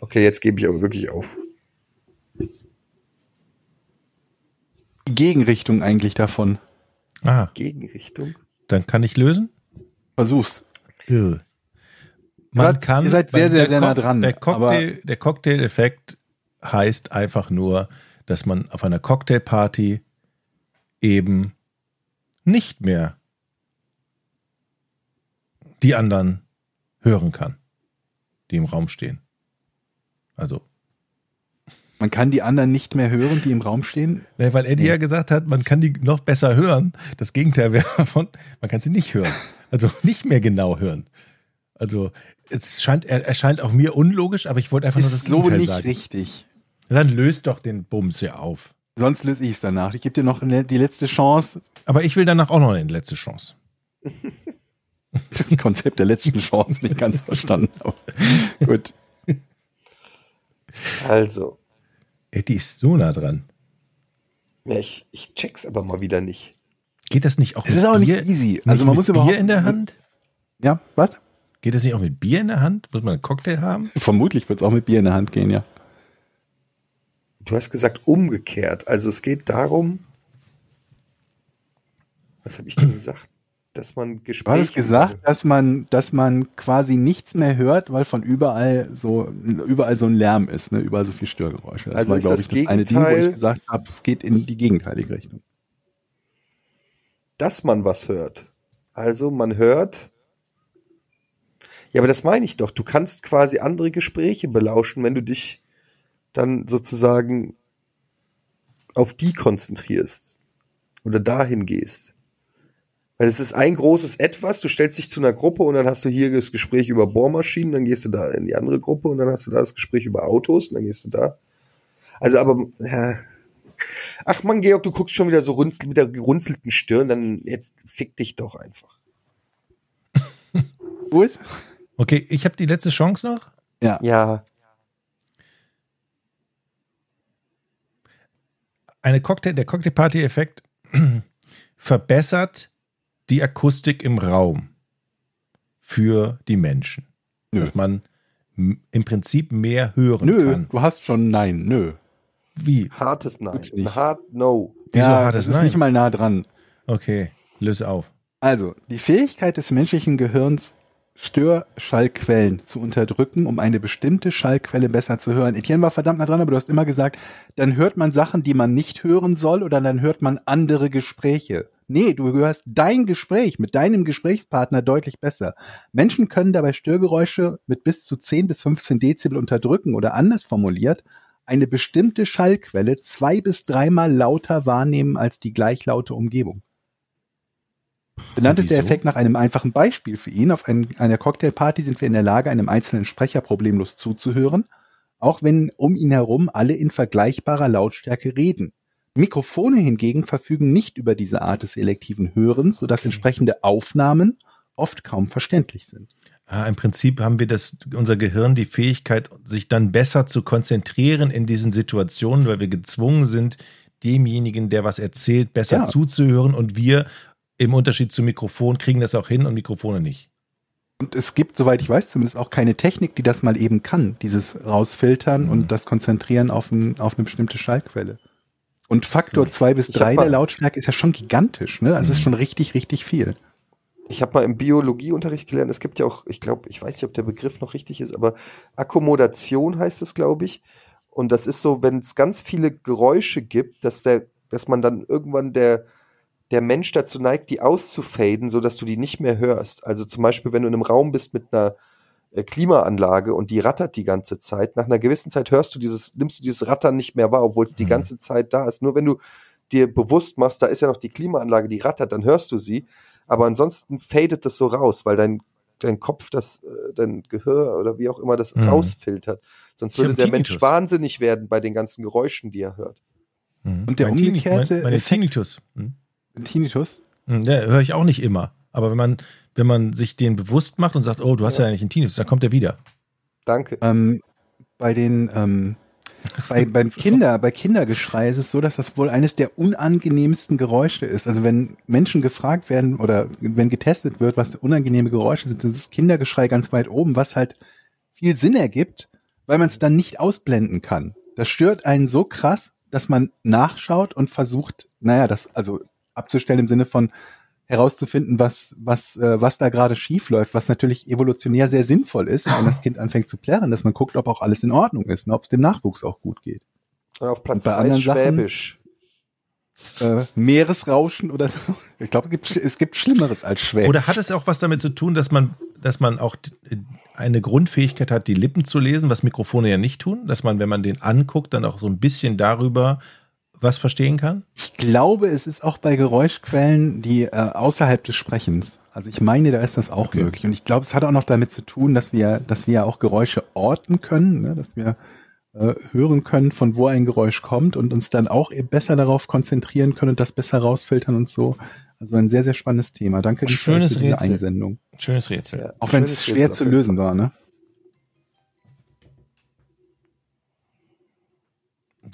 Okay, jetzt gebe ich aber wirklich auf. Gegenrichtung eigentlich davon. Aha, Gegenrichtung. dann kann ich lösen? Versuch's. Man Grad- kann. ihr seid sehr, sehr, der sehr nah dran, Der Cocktail, der Cocktail-Effekt heißt einfach nur, dass man auf einer Cocktailparty eben nicht mehr die anderen hören kann, die im Raum stehen. Also, Man kann die anderen nicht mehr hören, die im Raum stehen. ne, weil Eddie ja gesagt hat, man kann die noch besser hören. Das Gegenteil wäre von, man kann sie nicht hören. Also nicht mehr genau hören. Also es scheint, er erscheint auch mir unlogisch, aber ich wollte einfach nur das Ist so Gegenteil nicht sagen. richtig. Dann löst doch den Bums ja auf. Sonst löse ich es danach. Ich gebe dir noch eine, die letzte Chance. Aber ich will danach auch noch eine letzte Chance. (laughs) Das Konzept der letzten Chance nicht ganz verstanden. Aber gut. Also, Eddie ist so nah dran. ja, ich, ich check's aber mal wieder nicht. Geht das nicht auch Es ist auch nicht Bier, easy. Also man mit muss überhaupt- Bier in der Hand? Ja, was? Geht das nicht auch mit Bier in der Hand? Muss man einen Cocktail haben? (laughs) Vermutlich wird es auch mit Bier in der Hand gehen, ja. Du hast gesagt umgekehrt. Also es geht darum, was habe ich denn gesagt? Dass man Du Gespräche. hattest gesagt, dass man, dass man quasi nichts mehr hört, weil von überall so, überall so ein Lärm ist, ne? überall so viel Störgeräusche. Das Also war, ist glaube das ich, das eine Ding, wo Gegenteil- ich gesagt habe, es geht in die gegenteilige Richtung. dass man was hört. Also man hört. Ja, aber das meine ich doch. Du kannst quasi andere Gespräche belauschen, wenn du dich dann sozusagen auf die konzentrierst oder dahin gehst. Weil es ist ein großes Etwas, du stellst dich zu einer Gruppe und dann hast du hier das Gespräch über Bohrmaschinen, dann gehst du da in die andere Gruppe und dann hast du da das Gespräch über Autos und dann gehst du da. Also aber, ja. Ach man, Georg, du guckst schon wieder so runzel, mit der gerunzelten Stirn, dann jetzt fick dich doch einfach. (laughs) Gut? Okay, ich habe die letzte Chance noch. Ja. Ja, Eine Cocktail, der Cocktailparty-Effekt (clears throat) verbessert die Akustik im Raum für die Menschen. Nö. Dass man im Prinzip mehr hören Nö, kann. du hast schon Nein, nö. Wie? hartes Nein. Ein hart No. Wieso ja, hat das ist Nein? nicht mal nah dran. Okay, löse auf. Also, die Fähigkeit des menschlichen Gehirns, Störschallquellen zu unterdrücken, um eine bestimmte Schallquelle besser zu hören. Etienne war verdammt nah dran, aber du hast immer gesagt, dann hört man Sachen, die man nicht hören soll, oder dann hört man andere Gespräche. Nee, du hörst dein Gespräch mit deinem Gesprächspartner deutlich besser. Menschen können dabei Störgeräusche mit bis zu 10 bis 15 Dezibel unterdrücken oder anders formuliert, eine bestimmte Schallquelle zwei bis dreimal lauter wahrnehmen als die gleichlaute Umgebung. Benannt ist der? Effekt nach einem einfachen Beispiel für ihn. Auf ein, einer Cocktailparty sind wir in der Lage, einem einzelnen Sprecher problemlos zuzuhören, auch wenn um ihn herum alle in vergleichbarer Lautstärke reden. Mikrofone hingegen verfügen nicht über diese Art des selektiven Hörens, sodass entsprechende Aufnahmen oft kaum verständlich sind. Ah, Im Prinzip haben wir das, unser Gehirn die Fähigkeit, sich dann besser zu konzentrieren in diesen Situationen, weil wir gezwungen sind, demjenigen, der was erzählt, besser Ja. zuzuhören und wir im Unterschied zum Mikrofon kriegen das auch hin und Mikrofone nicht. Und es gibt, soweit ich weiß, zumindest auch keine Technik, die das mal eben kann, dieses Rausfiltern und das Konzentrieren auf, ein, auf eine bestimmte Schallquelle. Und Faktor zwei bis Ich hab drei mal- der Lautstärke ist ja schon gigantisch, ne? Das ist schon richtig, richtig viel. ich habe mal im Biologieunterricht gelernt, es gibt ja auch, ich glaube, ich weiß nicht, ob der Begriff noch richtig ist, aber Akkommodation heißt es, glaube ich. Und das ist so, wenn es ganz viele Geräusche gibt, dass der, dass man dann irgendwann der, der Mensch dazu neigt, die auszufaden, so dass du die nicht mehr hörst. Also zum Beispiel, wenn du in einem Raum bist mit einer Klimaanlage und die rattert die ganze Zeit. Nach einer gewissen Zeit hörst du dieses, nimmst du dieses Rattern nicht mehr wahr, obwohl es die Mhm. ganze Zeit da ist. Nur wenn du dir bewusst machst, da ist ja noch die Klimaanlage, die rattert, dann hörst du sie. Aber ansonsten fadet das so raus, weil dein, dein Kopf das, äh, dein Gehör oder wie auch immer das Mhm. rausfiltert. Sonst würde der Mensch Tinnitus. wahnsinnig werden bei den ganzen Geräuschen, die er hört. Mhm. Und der Mein umgekehrte mein, meine Effekt- Tinnitus. Hm? Tinnitus. Hm, Ja, höre ich auch nicht immer. Aber wenn man, wenn man sich den bewusst macht und sagt, oh, du hast ja, eigentlich einen Tinnitus, dann kommt er wieder. Danke. Ähm, bei den ähm, bei, beim Kinder, bei Kindergeschrei ist es so, dass das wohl eines der unangenehmsten Geräusche ist. Also wenn Menschen gefragt werden oder wenn getestet wird, was unangenehme Geräusche sind, ist das Kindergeschrei ganz weit oben, was halt viel Sinn ergibt, weil man es dann nicht ausblenden kann. Das stört einen so krass, dass man nachschaut und versucht, naja, das also abzustellen im Sinne von herauszufinden, was, was, äh, was da gerade schief läuft, was natürlich evolutionär sehr sinnvoll ist, wenn das Kind anfängt zu plärren, dass man guckt, ob auch alles in Ordnung ist und ob es dem Nachwuchs auch gut geht. Und auf Platz Und bei zwei ist anderen Sachen- Schwäbisch. Äh, Meeresrauschen oder so. Ich glaube, es gibt, es gibt Schlimmeres als Schwäbisch. Oder hat es auch was damit zu tun, dass man, dass man auch eine Grundfähigkeit hat, die Lippen zu lesen, was Mikrofone ja nicht tun, dass man, wenn man den anguckt, dann auch so ein bisschen darüber was verstehen kann? Ich glaube, es ist auch bei Geräuschquellen, die äh, außerhalb des Sprechens. Also ich meine, da ist das auch Okay. möglich. Und ich glaube, es hat auch noch damit zu tun, dass wir, dass wir auch Geräusche orten können, ne? dass wir äh, hören können, von wo ein Geräusch kommt und uns dann auch besser darauf konzentrieren können und das besser rausfiltern und so. Also ein sehr, sehr spannendes Thema. Danke Schönes für diese Rätsel. Einsendung. Schönes Rätsel. Ja, Auch wenn es schwer Rätsel zu lösen war, ne?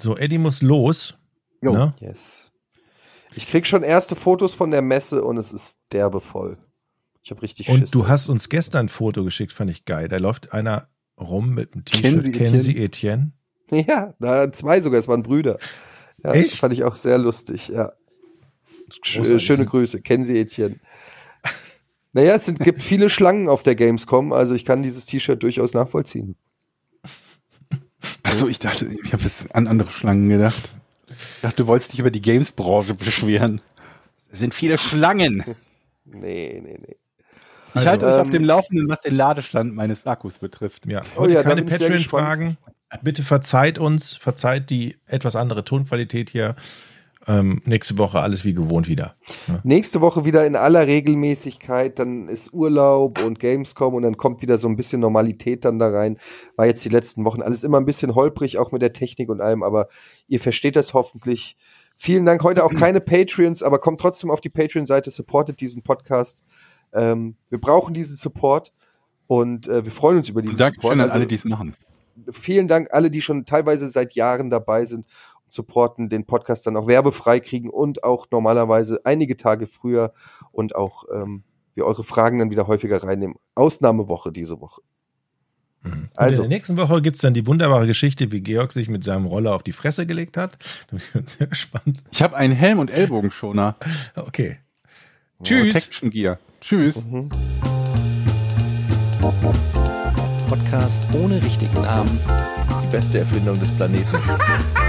So, Eddie muss los. Jo. Ne? Yes. Ich krieg schon erste Fotos von der Messe und es ist derbe voll. Ich habe richtig Und Schiss. du hast uns gestern ein Foto geschickt, fand ich geil. Da läuft einer rum mit einem Kennen T-Shirt. Sie Kennen Sie Etienne? (laughs) Ja, da zwei sogar, es waren Brüder. Ja, Echt? fand ich auch sehr lustig, ja. Sch Großartig. schöne Grüße, kennen Sie Etienne. Naja, es sind, gibt viele Schlangen auf der Gamescom, also ich kann dieses T-Shirt durchaus nachvollziehen. Achso, ich dachte, ich habe jetzt an andere Schlangen gedacht. Ich dachte, du wolltest dich über die Games-Branche beschweren. Es sind viele Schlangen. Nee, nee, nee. Ich Also, halte euch auf ähm, dem Laufenden, was den Ladestand meines Akkus betrifft. Ja, Oh heute ja, da keine Patreon-Fragen. Bitte verzeiht uns, verzeiht die etwas andere Tonqualität hier. Ähm, nächste Woche alles wie gewohnt wieder. Nächste Woche wieder in aller Regelmäßigkeit, dann ist Urlaub und Gamescom und dann kommt wieder so ein bisschen Normalität dann da rein. War jetzt die letzten Wochen alles immer ein bisschen holprig, auch mit der Technik und allem, aber ihr versteht das hoffentlich. Vielen Dank. Heute auch keine Patreons, aber kommt trotzdem auf die Patreon-Seite, supportet diesen Podcast. Ähm, wir brauchen diesen Support und äh, wir freuen uns über diesen Support. Dankeschön an Also, alle, die es machen. vielen Dank alle, die schon teilweise seit Jahren dabei sind supporten, den Podcast dann auch werbefrei kriegen und auch normalerweise einige Tage früher und auch ähm, wir eure Fragen dann wieder häufiger reinnehmen. Ausnahmewoche diese Woche. Mhm. Also. In der nächsten Woche gibt's dann die wunderbare Geschichte, wie Georg sich mit seinem Roller auf die Fresse gelegt hat. Da bin ich sehr gespannt. Ich habe einen Helm- und Ellbogenschoner. Okay. Tschüss. Protection Gear. Tschüss. Mhm. Podcast ohne richtigen Namen. Die beste Erfindung des Planeten. (laughs)